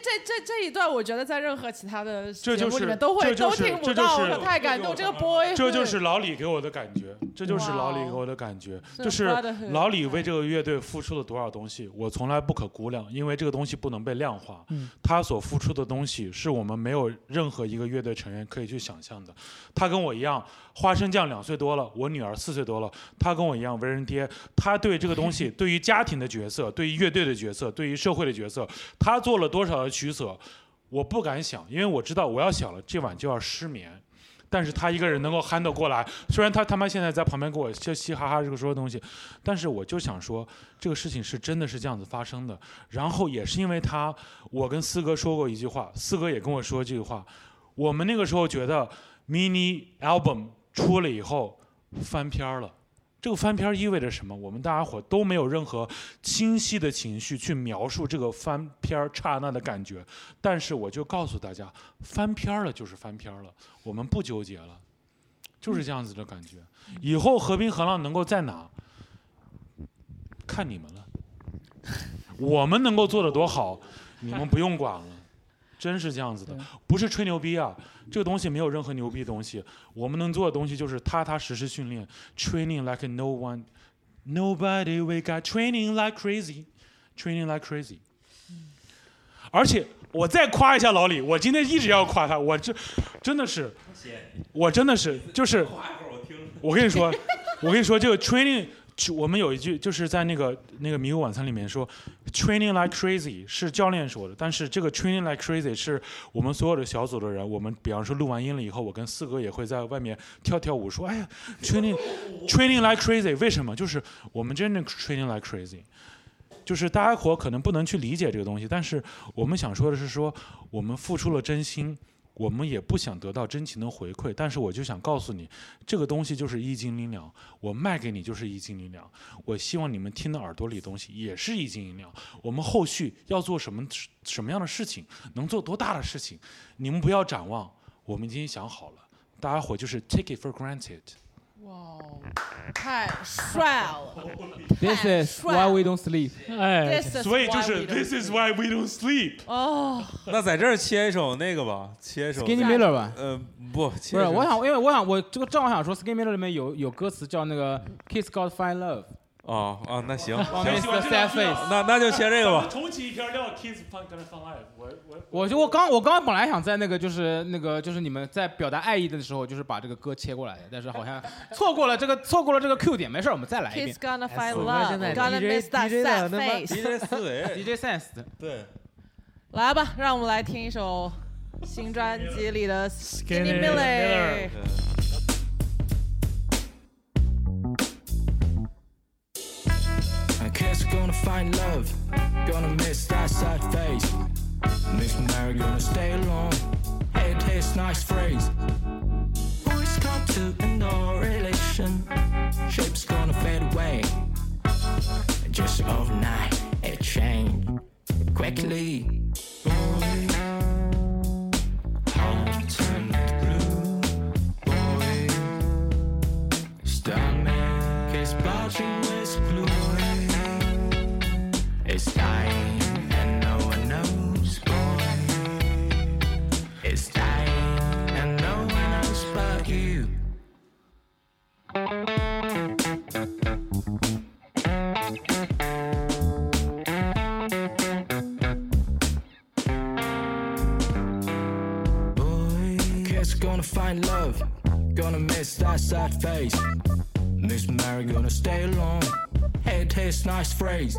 这这这这一段，我觉得在任何其他的节目这就是里面都会这就是都听不这就到，是我太感动。这个 boy，这就是老李给我的感觉，这就是老李给我的感觉，就是老李为这个乐队付出了多少东西，我从来不可估量，因为这个东西不能被量化。嗯他所付出的东西是我们没有任何一个乐队成员可以去想象的。他跟我一样，花生酱两岁多了，我女儿四岁多了，她跟我一样为人爹，她对这个东西，对于家庭的角色，对于乐队的角色，对于社会的角色，她做了多少的取舍，我不敢想，因为我知道我要想了，这晚就要失眠。但是他一个人能够 handle 过来，虽然他他妈现在在旁边给我嘻嘻哈哈这个说东西，但是我就想说，这个事情是真的是这样子发生的。然后也是因为他，我跟四哥说过一句话，四哥也跟我说这句话，我们那个时候觉得 mini album 出了以后翻篇儿了。这个翻篇儿意味着什么？我们大家伙都没有任何清晰的情绪去描述这个翻篇儿刹那的感觉，但是我就告诉大家，翻篇儿了就是翻篇儿了，我们不纠结了，就是这样子的感觉。以后和平河浪能够在哪，看你们了。我们能够做得多好，你们不用管了，真是这样子的，不是吹牛逼啊，这个东西没有任何牛逼的东西，我们能做的东西就是踏踏实实训练，training like no one。Nobody we got training like crazy, training like crazy。而且我再夸一下老李，我今天一直要夸他，我这真的是，我真的是就是，我跟你说，我跟你说这个 training，我们有一句就是在那个那个迷雾晚餐里面说，training like crazy 是教练说的，但是这个 training like crazy 是我们所有的小组的人，我们比方说录完音了以后，我跟四哥也会在外面跳跳舞，说，哎呀，training training like crazy，为什么？就是我们真的 training like crazy。就是大家伙可能不能去理解这个东西，但是我们想说的是说，我们付出了真心，我们也不想得到真情的回馈，但是我就想告诉你，这个东西就是一斤零两，我卖给你就是一斤零两。我希望你们听到耳朵里东西也是一斤零两。我们后续要做什么什么样的事情，能做多大的事情，你们不要展望，我们已经想好了。大家伙就是 take it for granted。哇哦，太帅了 This is why we don't sleep。哎，所以就是 this is why we don't sleep。哦，那在这儿切一首那个吧，切一首 Skinny Miller 吧。呃不，不是，我想，因为我想，我这个正好想说，Skinny Miller 里面有有歌词叫那个 Kiss God Find Love，哦哦，那行。那那就切这个吧。重启一篇料 Kids Fun 跟 Fun Life，我我我就我刚我刚刚本来想在那个就是那个就是你们在表达爱意的时候，就是把这个歌切过来的，但是好像 错过了这个错过了这个 Q 点，没事儿，我们再来一遍 Kids。gonna find 我们现在 love, gonna DJ miss that DJ 的 sad 那么 face。DJ 思维，DJ Sense，对，来吧，让我们来听一首新专辑里的 Skinny Skinny Miller gonna find love, gonna miss that sad face. Miss Mary gonna stay alone, hate his nice phrase. Boys come to no relation, shapes gonna fade away. Just overnight, it changed quickly. Sad face. Miss Mary gonna stay alone, hate his nice phrase.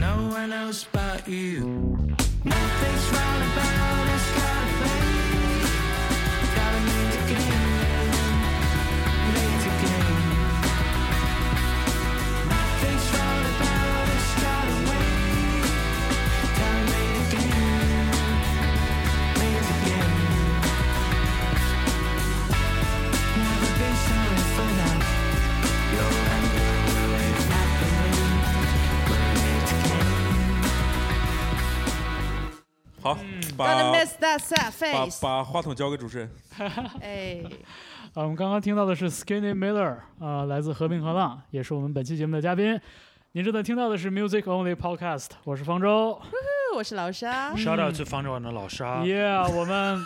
No one else but you. Nothing's right about us, 把 miss that sad 把 face。把话筒交给主持人。哎，啊，我们刚刚听到的是 Skinny Miller 啊、来自和平河浪，也是我们本期节目的嘉宾。您正在听到的是 Music Only Podcast，我是方舟。我是老沙。shout out to 方舟的老沙。Yeah，我们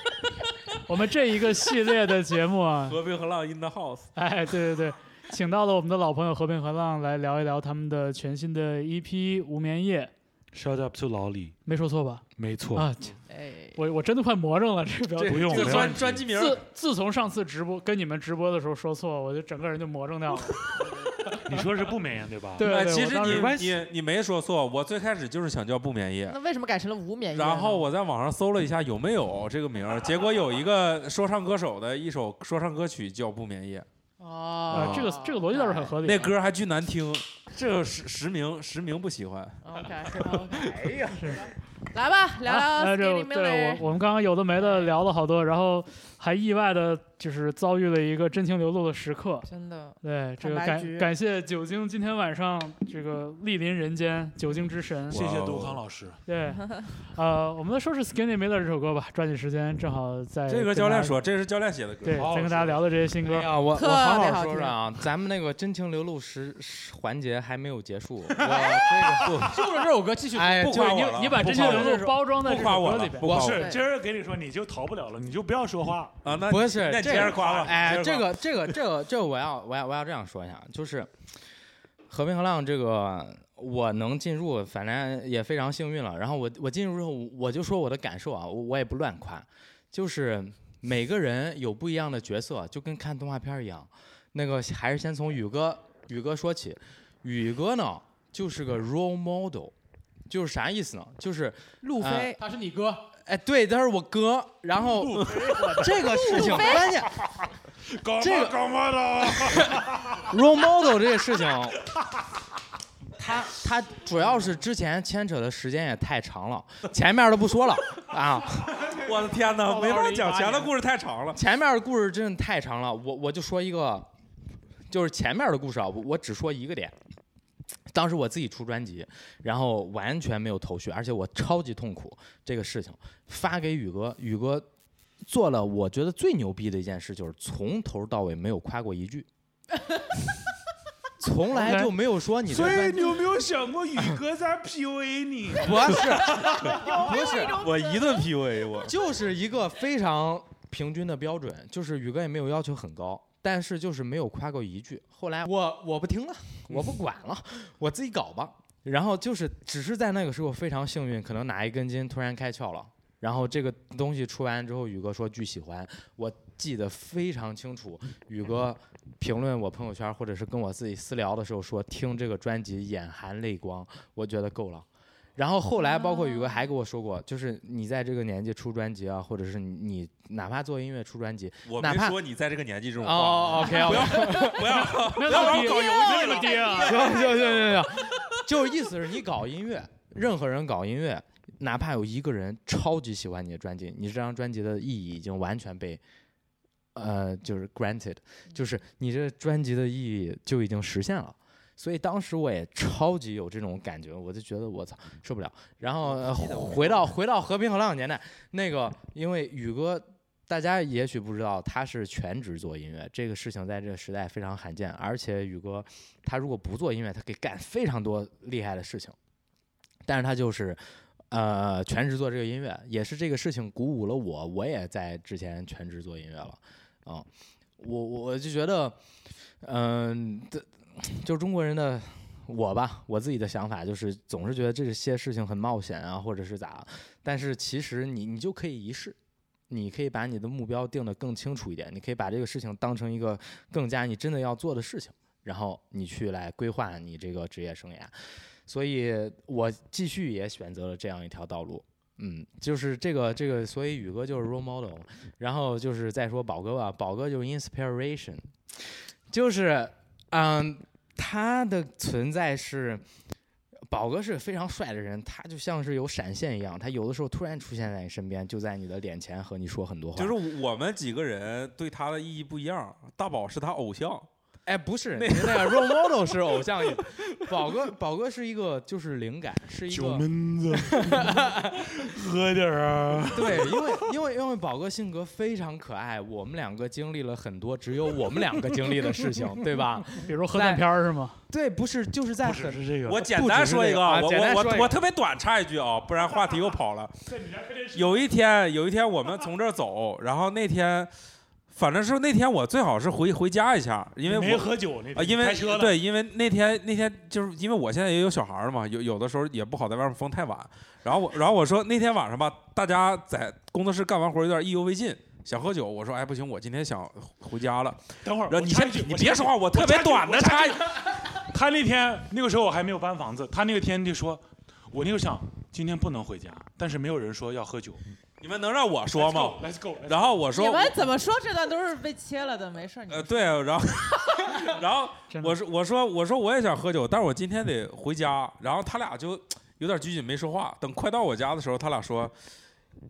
我们这一个系列的节目啊，和平和浪 in the house。哎，对对对，请到了我们的老朋友和平河浪来聊一聊他们的全新的 EP《无眠夜》，shout out to 老李，没说错吧？没错。啊，哎，我我真的快魔怔了，这个标题。不用这个专专辑名自自从上次直播跟你们直播的时候说错，我就整个人就魔怔掉了。你说是不眠夜对吧？哎，对对，其实你你你没说错，我最开始就是想叫不眠夜。那为什么改成了无眠夜？然后我在网上搜了一下有没有这个名儿，结果有一个说唱歌手的一首说唱歌曲叫《不眠夜》，哦啊，，这个这个逻辑倒是很合理。那歌还巨难听，这个实实名实名不喜欢。OK 哎呀，是来吧，聊聊啊哎这对我。我们刚刚有的没的聊了好多，然后还意外的就是遭遇了一个真情流露的时刻。真的，对，这个感感谢酒精今天晚上这个莅临人间，酒精之神。谢谢杜康老师。对，呃，我们来说是 Skinny Miller 这首歌吧，抓紧时间，正好在这个教练说，这是教练写的歌。对，先跟大家聊聊这些新歌。哎呀，我我特好好说说啊，咱们那个真情流露时时环节还没有结束，我这个不，就是这首歌继续哎，不夸我了你你把不真情流露夸我了包装在这不夸我了首歌里边。不夸我是，对今儿给你说，你就逃不了了，你就不要说话。啊，那不是那你这个接着夸吧。哎，接着夸这个这个这个这个我要我要我要这样说一下，就是和平和浪这个我能进入，反正也非常幸运了。然后我我进入之后，我就说我的感受啊，我我也不乱夸，就是每个人有不一样的角色，就跟看动画片儿一样。那个还是先从宇哥宇哥说起，宇哥呢就是个 role model，就是啥意思呢？就是啊路飞，他是你哥，哎，对，他是我哥，然后这个事情关键。这个干嘛的？role model 这个事情，他他主要是之前牵扯的时间也太长了，前面都不说了啊，我的天哪，没法讲，前的故事太长了。前面的故事真的太长了，我我就说一个，就是前面的故事啊，我我只说一个点。当时我自己出专辑，然后完全没有头绪，而且我超级痛苦这个事情，发给宇哥，宇哥做了我觉得最牛逼的一件事，就是从头到尾没有夸过一句，从来就没有说你这所以你有没有想过宇哥在 PUA 你？不是，不是，我一顿 PUA 我。就是一个非常平均的标准，就是宇哥也没有要求很高，但是就是没有夸过一句。后来我我不听了，我不 管了，我自己搞吧。然后就是只是在那个时候非常幸运，可能哪一根筋突然开窍了。然后这个东西出完之后，宇哥说巨喜欢，我记得非常清楚。宇哥评论我朋友圈，或者是跟我自己私聊的时候说，听这个专辑眼含泪光，我觉得够了。然后后来，包括宇哥还跟我说过，就是你在这个年纪出专辑啊，或者是你你哪怕做音乐出专辑，我哪怕没说你在这个年纪这种话。哦，OK，不要 不要不要搞油腻这么爹啊！行行行行行，就是意思是你搞音乐，任何人搞音乐，哪怕有一个人超级喜欢你的专辑，你这张专辑的意义已经完全被，呃，就是 granted，就是你这专辑的意义就已经实现了。所以当时我也超级有这种感觉，我就觉得我操受不了。然后、呃、回到回到和平和浪的年代，那个因为宇哥，大家也许不知道他是全职做音乐，这个事情在这个时代非常罕见。而且宇哥他如果不做音乐，他可以干非常多厉害的事情，但是他就是。呃，全职做这个音乐，也是这个事情鼓舞了我，我也在之前全职做音乐了，啊、我我就觉得，嗯、这就中国人的我吧，我自己的想法就是总是觉得这些事情很冒险啊，或者是咋，但是其实你你就可以一试，你可以把你的目标定得更清楚一点，你可以把这个事情当成一个更加你真的要做的事情，然后你去来规划你这个职业生涯。所以我继续也选择了这样一条道路。嗯，就是这个这个，所以宇哥就是 role model，然后就是再说宝哥吧，宝哥就是 inspiration，就是嗯，他的存在是。宝哥是非常帅的人，他就像是有闪现一样，他有的时候突然出现在你身边，就在你的脸前和你说很多话。就是我们几个人对他的意义不一样，大宝是他偶像，哎，不是，那那个 role model 是偶像，宝哥宝哥是一个就是灵感，是一酒个闷子，喝点儿啊！对，因为因为因为宝哥性格非常可爱，我们两个经历了很多只有我们两个经历的事情，对吧？比如核弹片儿是吗？对，不是就是在是这个，我简单说一个，啊我我我我特别短插一句啊，不然话题又跑了。有一天，有一天我们从这儿走，然后那天，反正是那天我最好是回回家一下，因为没我喝酒那啊，因为开车了，对，因为那天那天就是因为我现在也有小孩儿嘛，有有的时候也不好在外面疯太晚。然后我然后我说那天晚上吧，大家在工作室干完活儿有点意犹未尽，想喝酒。我说哎不行，我今天想回家了。等会儿然后你先你别说话，我特别短的插。他那天那个时候我还没有搬房子，他那个天就说，我那个想今天不能回家，但是没有人说要喝酒。你们能让我说吗？？Let's go。然后我说你们怎么说这段都是被切了的，没事儿。你呃，们对，然后，然后真的我说我说我说我也想喝酒，但是我今天得回家。然后他俩就有点拘谨，没说话。等快到我家的时候，他俩说，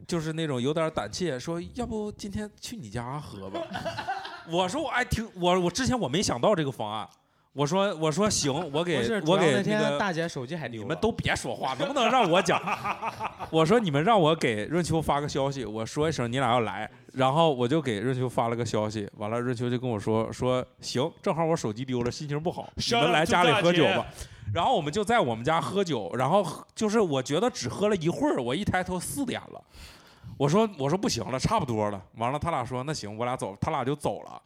就是那种有点胆怯，说要不今天去你家喝吧。我说我哎挺我我之前我没想到这个方案，我说我说行，我给我要那天给那个大姐手机还丢。你们都别说话，能不能让我讲？我说你们让我给润秋发个消息，我说一声你俩要来，然后我就给润秋发了个消息，完了润秋就跟我说说行，正好我手机丢了，心情不好，你们来家里喝酒吧。然后我们就在我们家喝酒，然后就是我觉得只喝了一会儿，我一抬头四点了，我说我说不行了，差不多了。完了他俩说那行，我俩走，他俩就走了。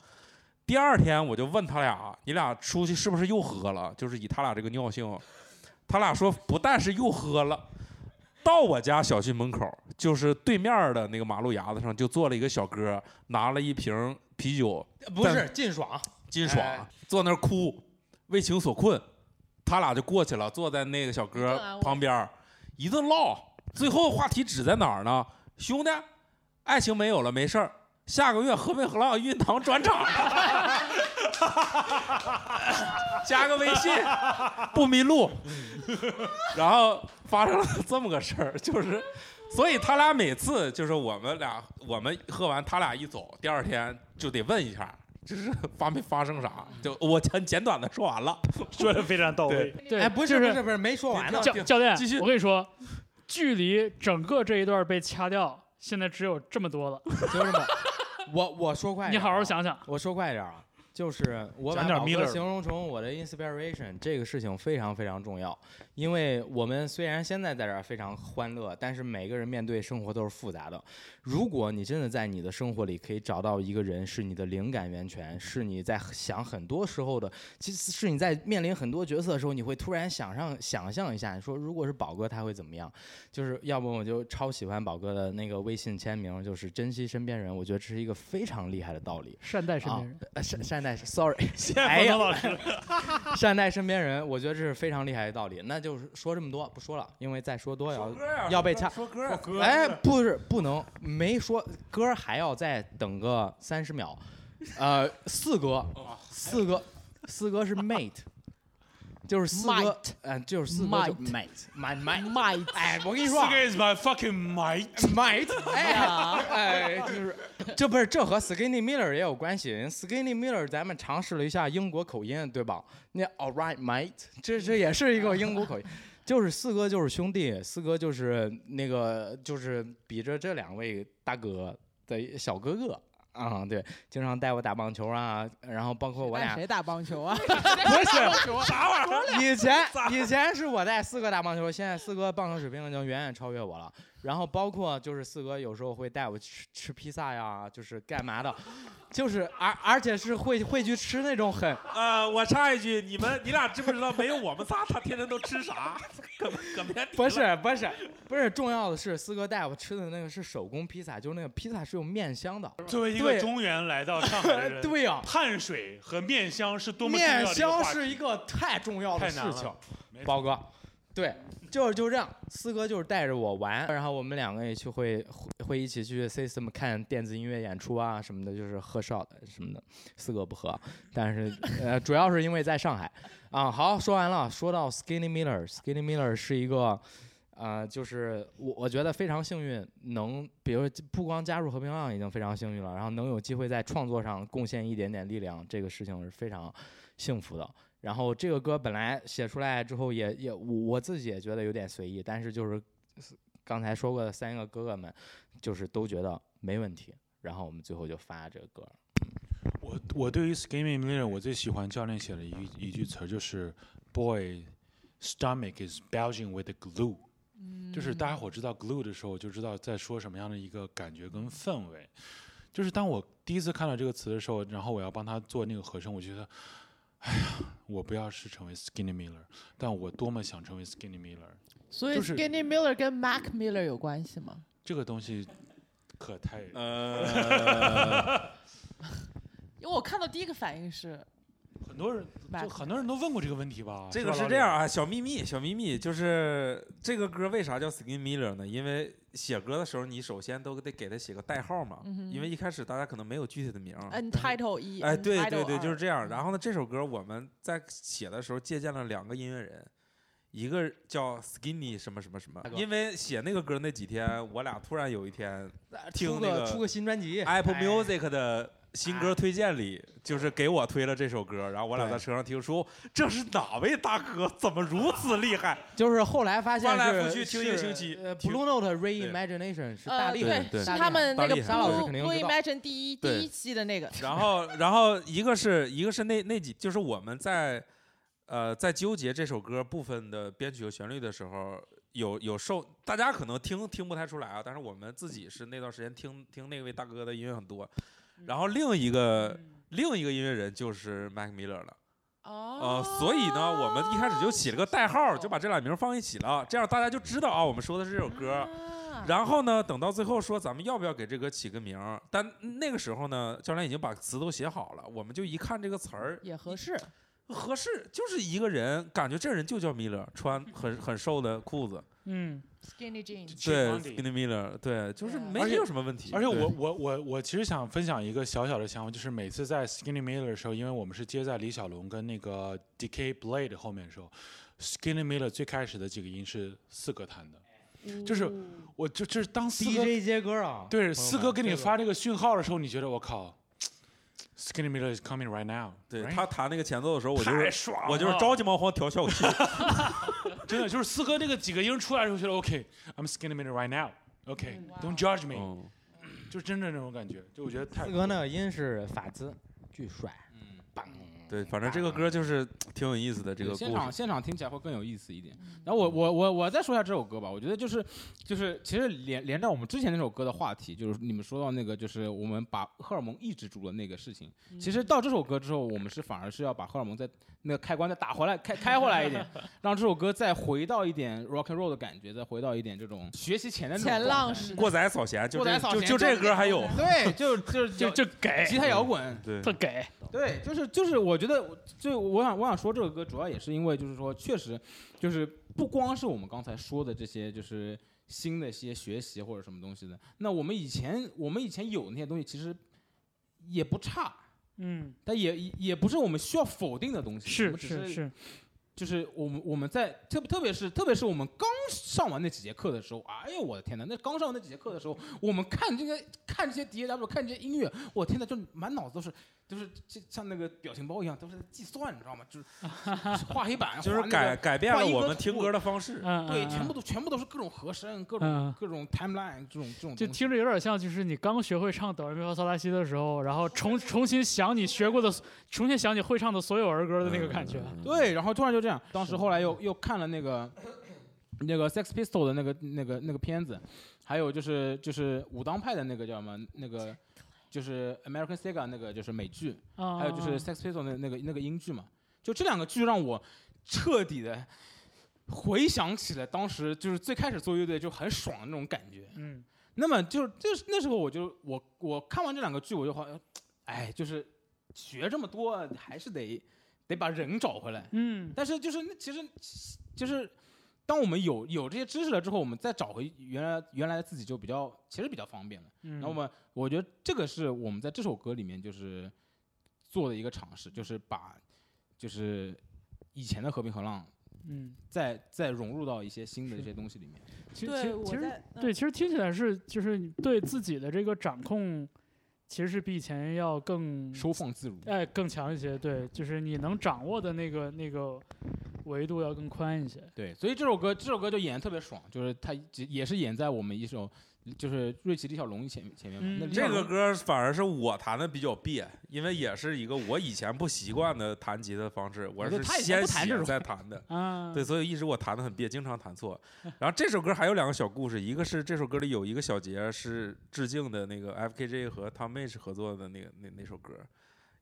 第二天我就问他俩，你俩出去是不是又喝了？就是以他俩这个尿性，他俩说不但是又喝了，到我家小区门口，就是对面的那个马路牙子上，就坐了一个小哥，拿了一瓶啤酒，不是劲爽，金爽、哎坐那儿哭，为情所困，他俩就过去了，坐在那个小哥旁边，一顿唠。最后话题指在哪儿呢？兄弟，爱情没有了，没事儿。下个月和美和浪运堂转场，加个微信，不迷路。然后发生了这么个事儿，就是，所以他俩每次就是我们俩，我们喝完，他俩一走，第二天就得问一下，就是发没发生啥。就我很简短的说完了。说的非常到位。对，哎，不是就是不是不是，没说完呢。教教练继续，我跟你说，距离整个这一段被掐掉，现在只有这么多了。兄弟们，我我说快点，你好好。想想，我说快点啊，就是我把宝哥形容成我的 inspiration，这个事情非常非常重要。因为我们虽然现在在这儿非常欢乐，但是每个人面对生活都是复杂的。如果你真的在你的生活里可以找到一个人是你的灵感源泉，是你在想很多时候的，其实是你在面临很多角色的时候，你会突然想上想象一下，你说如果是宝哥他会怎么样？就是要不我就超喜欢宝哥的那个微信签名，就是珍惜身边人，我觉得这是一个非常厉害的道理。善待身边人。啊，善善待，sorry，谢谢哎呀冯唐老师。善待身边人，我觉得这是非常厉害的道理。那就是说这么多不说了，因为再说多要要被掐。说歌儿，哎，不是不能没说歌儿还要再等个三十秒，呃，四哥，四哥，四哥是 mate，就是四哥嗯、就是四哥就 Mate mate，mate mate，Might 哎，我跟你说啊这个 is my fucking might。，mate，哎。呀，哎，就是这不是这和 Skinny Miller 也有关系。人 Skinny Miller 咱们尝试了一下英国口音，对吧？那 All right, mate，这这也是一个英国口音。就是四哥就是兄弟，四哥就是那个就是比着这两位大哥的小哥哥啊、对，经常带我打棒球啊，然后包括我俩带谁打棒球啊？不是啥玩意儿？以前以前是我带四哥打棒球，现在四哥棒球水平已经远远超越我了。然后包括就是四哥有时候会带我吃吃披萨呀，就是干嘛的，就是而而且是会会去吃那种很呃，我插一句，你们你俩知不知道没有我们仨，他天天都吃啥？可可别提不是不是不是重要的是四哥带我吃的那个是手工披萨，就是那个披萨是有面香的。作为一个中原来到上海的人，对呀、碳水和面香是多么重要的面香是一个太重要的事情。包哥，对，就是就这样。四哥就是带着我玩，然后我们两个也去会会一起去 System 看电子音乐演出啊什么的，就是喝 shot 什么的。四哥不喝，但是呃，主要是因为在上海啊。好，说完了。说到 Skinny Miller，Skinny Miller 是一个。呃，就是我我觉得非常幸运，能比如不光加入和平浪已经非常幸运了，然后能有机会在创作上贡献一点点力量，这个事情是非常幸福的。然后这个歌本来写出来之后也也我我自己也觉得有点随意，但是就是刚才说过的三个哥哥们，就是都觉得没问题，然后我们最后就发这个歌。我我对于 Skinny Miller 我最喜欢教练写的一一句词儿就是 “Boy, stomach is bulging with glue”，、就是大家伙知道 glue 的时候，就知道在说什么样的一个感觉跟氛围。就是当我第一次看到这个词的时候，然后我要帮他做那个和声，我觉得，哎呀，我不要是成为 Skinny Miller，但我多么想成为 Skinny Miller。所以就是 Skinny Miller 跟 Mac Miller 有关系吗？这个东西可太……呃，因为我看到第一个反应是很多人就很多人都问过这个问题吧？这个是这样啊，小秘密，小秘密就是这个歌为啥叫 Skin Miller 呢？因为写歌的时候，你首先都得给它写个代号嘛，因为一开始大家可能没有具体的名哎，对对对，就是这样。然后呢，这首歌我们在写的时候借鉴了两个音乐人，一个叫 Skinny 什么什么什么，因为写那个歌那几天，我俩突然有一天听那个个出个新专辑。Apple 哎。Music 的新歌推荐里，就是给我推了这首歌，然后我俩在车上听，说这是哪位大哥，怎么如此厉害？就是后来发现翻来覆去听一个星期呃，Blue Note Reimagination 是大呃，厉害对，对是他们那个 Blue 肯定 Blue 知道 Imagine 第一第对一期的那个，然后，然后一个是一个是那那几，就是我们在呃在纠结这首歌部分的编曲和旋律的时候，有有受大家可能听听不太出来啊，但是我们自己是那段时间听听那位大哥的音乐很多。然后另一个另一个音乐人就是 Mac Miller 了，哦。呃，所以呢，我们一开始就起了个代号，就把这俩名放一起了，这样大家就知道啊，我们说的是这首歌。啊。然后呢，等到最后说咱们要不要给这歌起个名儿，但那个时候呢，教练已经把词都写好了，我们就一看这个词儿也合适，合适，就是一个人，感觉这人就叫 Miller，，穿 很很瘦的裤子，嗯，Skinny Jeans，对，Skinny Miller，对，就是对没而且有什么问题。而且我我我我其实想分享一个小小的想法，就是每次在 Skinny Miller 的时候，因为我们是接在李小龙跟那个 DK Blade 后面的时候，Skinny Miller 最开始的几个音是四哥弹的，就是我就就是当四哥 DJ 接歌啊，对四哥给你发这个讯号的时候，你觉得我靠，Skinny Miller is coming right now，对 right？他弹那个前奏的时候，我就是爽，我就是着急忙慌调效果器。真的就是四哥那个几个音出来的时候，觉得 OK，I'm Skinny Miller right now，OK，Don't judge me，嗯，就真的那种感觉，就我觉得太四哥那个音是法兹，巨帅，嗯，棒，对，反正这个歌就是 挺有意思的，这个现场。现场听起来会更有意思一点。然后我我我我再说一下这首歌吧，我觉得就是就是其实连连着我们之前那首歌的话题，就是你们说到那个就是我们把荷尔蒙抑制住了那个事情。其实到这首歌之后，我们是反而是要把荷尔蒙再那个开关再打回来，开 开回来一点，让这首歌再回到一点 rock and roll 的感觉，再回到一点这种学习前的那种前浪状态时代过载扫弦，就这过载扫弦就就这歌还有。对，就就就 就给。吉他摇滚，对，特给，对，就是就是，我觉得就我想我想说这个歌，主要也是因为就是说，确实就是不光是我们刚才说的这些，就是新的一些学习或者什么东西的。那我们以前我们以前有那些东西，其实也不差，嗯，但也也不是我们需要否定的东西。我是是是是，就是我们我们在特特别是特别是我们刚上完那几节课的时候，哎呦我的天呐，那刚上完那几节课的时候，我们看这个看这些 D A W 看这些音乐，我天呐，就满脑子都是就是这像那个表情包一样，都是在计算，你知道吗？就是 画黑板，就是改改变了我们听歌的方式。嗯，对，嗯全部都全部都是各种和声，各种嗯各种 timeline 这种这种就听着有点像，就是你刚学会唱哆来咪发嗦拉西的时候，然后重重新想你学过的，重新想你会唱的所有儿歌的那个感觉。对，然后突然就这样，当时后来又又看了那个那个 Sex Pistol 的那个那个那个片子，还有就是就是武当派的那个叫什么那个就是 American Sega 那个就是美剧，啊，还有就是 Sex Pistol 那那个那个英剧嘛，就这两个剧让我彻底的回想起来当时就是最开始做乐队就很爽的那种感觉。嗯，那么就是就是那时候我就我我看完这两个剧我就好像，哎，就是学这么多还是得得把人找回来。嗯，但是就是那其实就是当我们有有这些知识了之后，我们再找回原来原来的自己就比较其实比较方便了。嗯那么我觉得这个是我们在这首歌里面就是做的一个尝试，就是把就是以前的和平和浪嗯，再再融入到一些新的这些东西里面。其实对，其实对，其实听起来是就是你对自己的这个掌控，其实是比以前要更收放自如。哎更强一些。对，就是你能掌握的那个那个维度要更宽一些。对，所以这首歌这首歌就演的特别爽，就是它也是演在我们一首就是瑞奇李小龙前前面嘛。嗯这那李小龙个歌反而是我弹的比较别，因为也是一个我以前不习惯的弹吉的方式，我是以前先写再弹的。啊，对，所以一直我弹的很别，经常弹错。然后这首歌还有两个小故事，一个是这首歌里有一个小节是致敬的那个 F.K.J 和 Tom Misch 合作的那个那那首歌，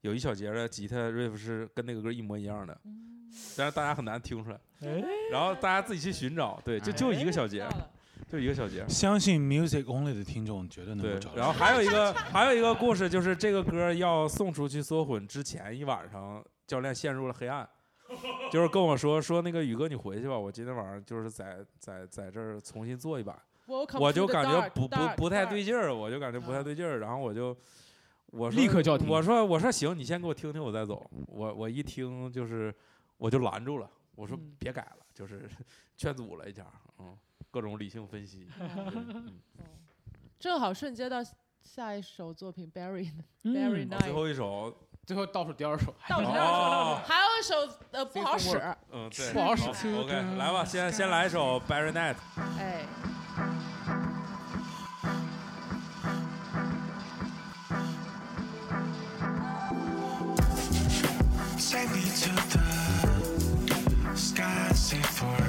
有一小节的吉他 riff 是跟那个歌一模一样的，但是大家很难听出来。哎，然后大家自己去寻找，对，就就一个小节，就一个小节。相信 Music Only 的听众绝对能够找，到。然后还有一个 还有一个故事，就是这个歌要送出去缩混之前一晚上，教练陷入了黑暗，就是跟我说说那个宇哥你回去吧，我今天晚上就是在在在这儿重新做一把我就感觉不不不太对劲儿，我就感觉不太对劲儿，然后我就我立刻叫停我说我说行，你先给我听听，我再走。我我一听就是我就拦住了，我说嗯。别改了，就是 劝阻了一下，嗯，各种理性分析。嗯。正好瞬间到下一首作品 Barry 最 Night，最后一首，最后倒数第二首，倒数第二首还有一首呃不好使，嗯，对，不好使 OK，来吧，先先来一首 Barry Night。哎，take me to the sky, safe forever.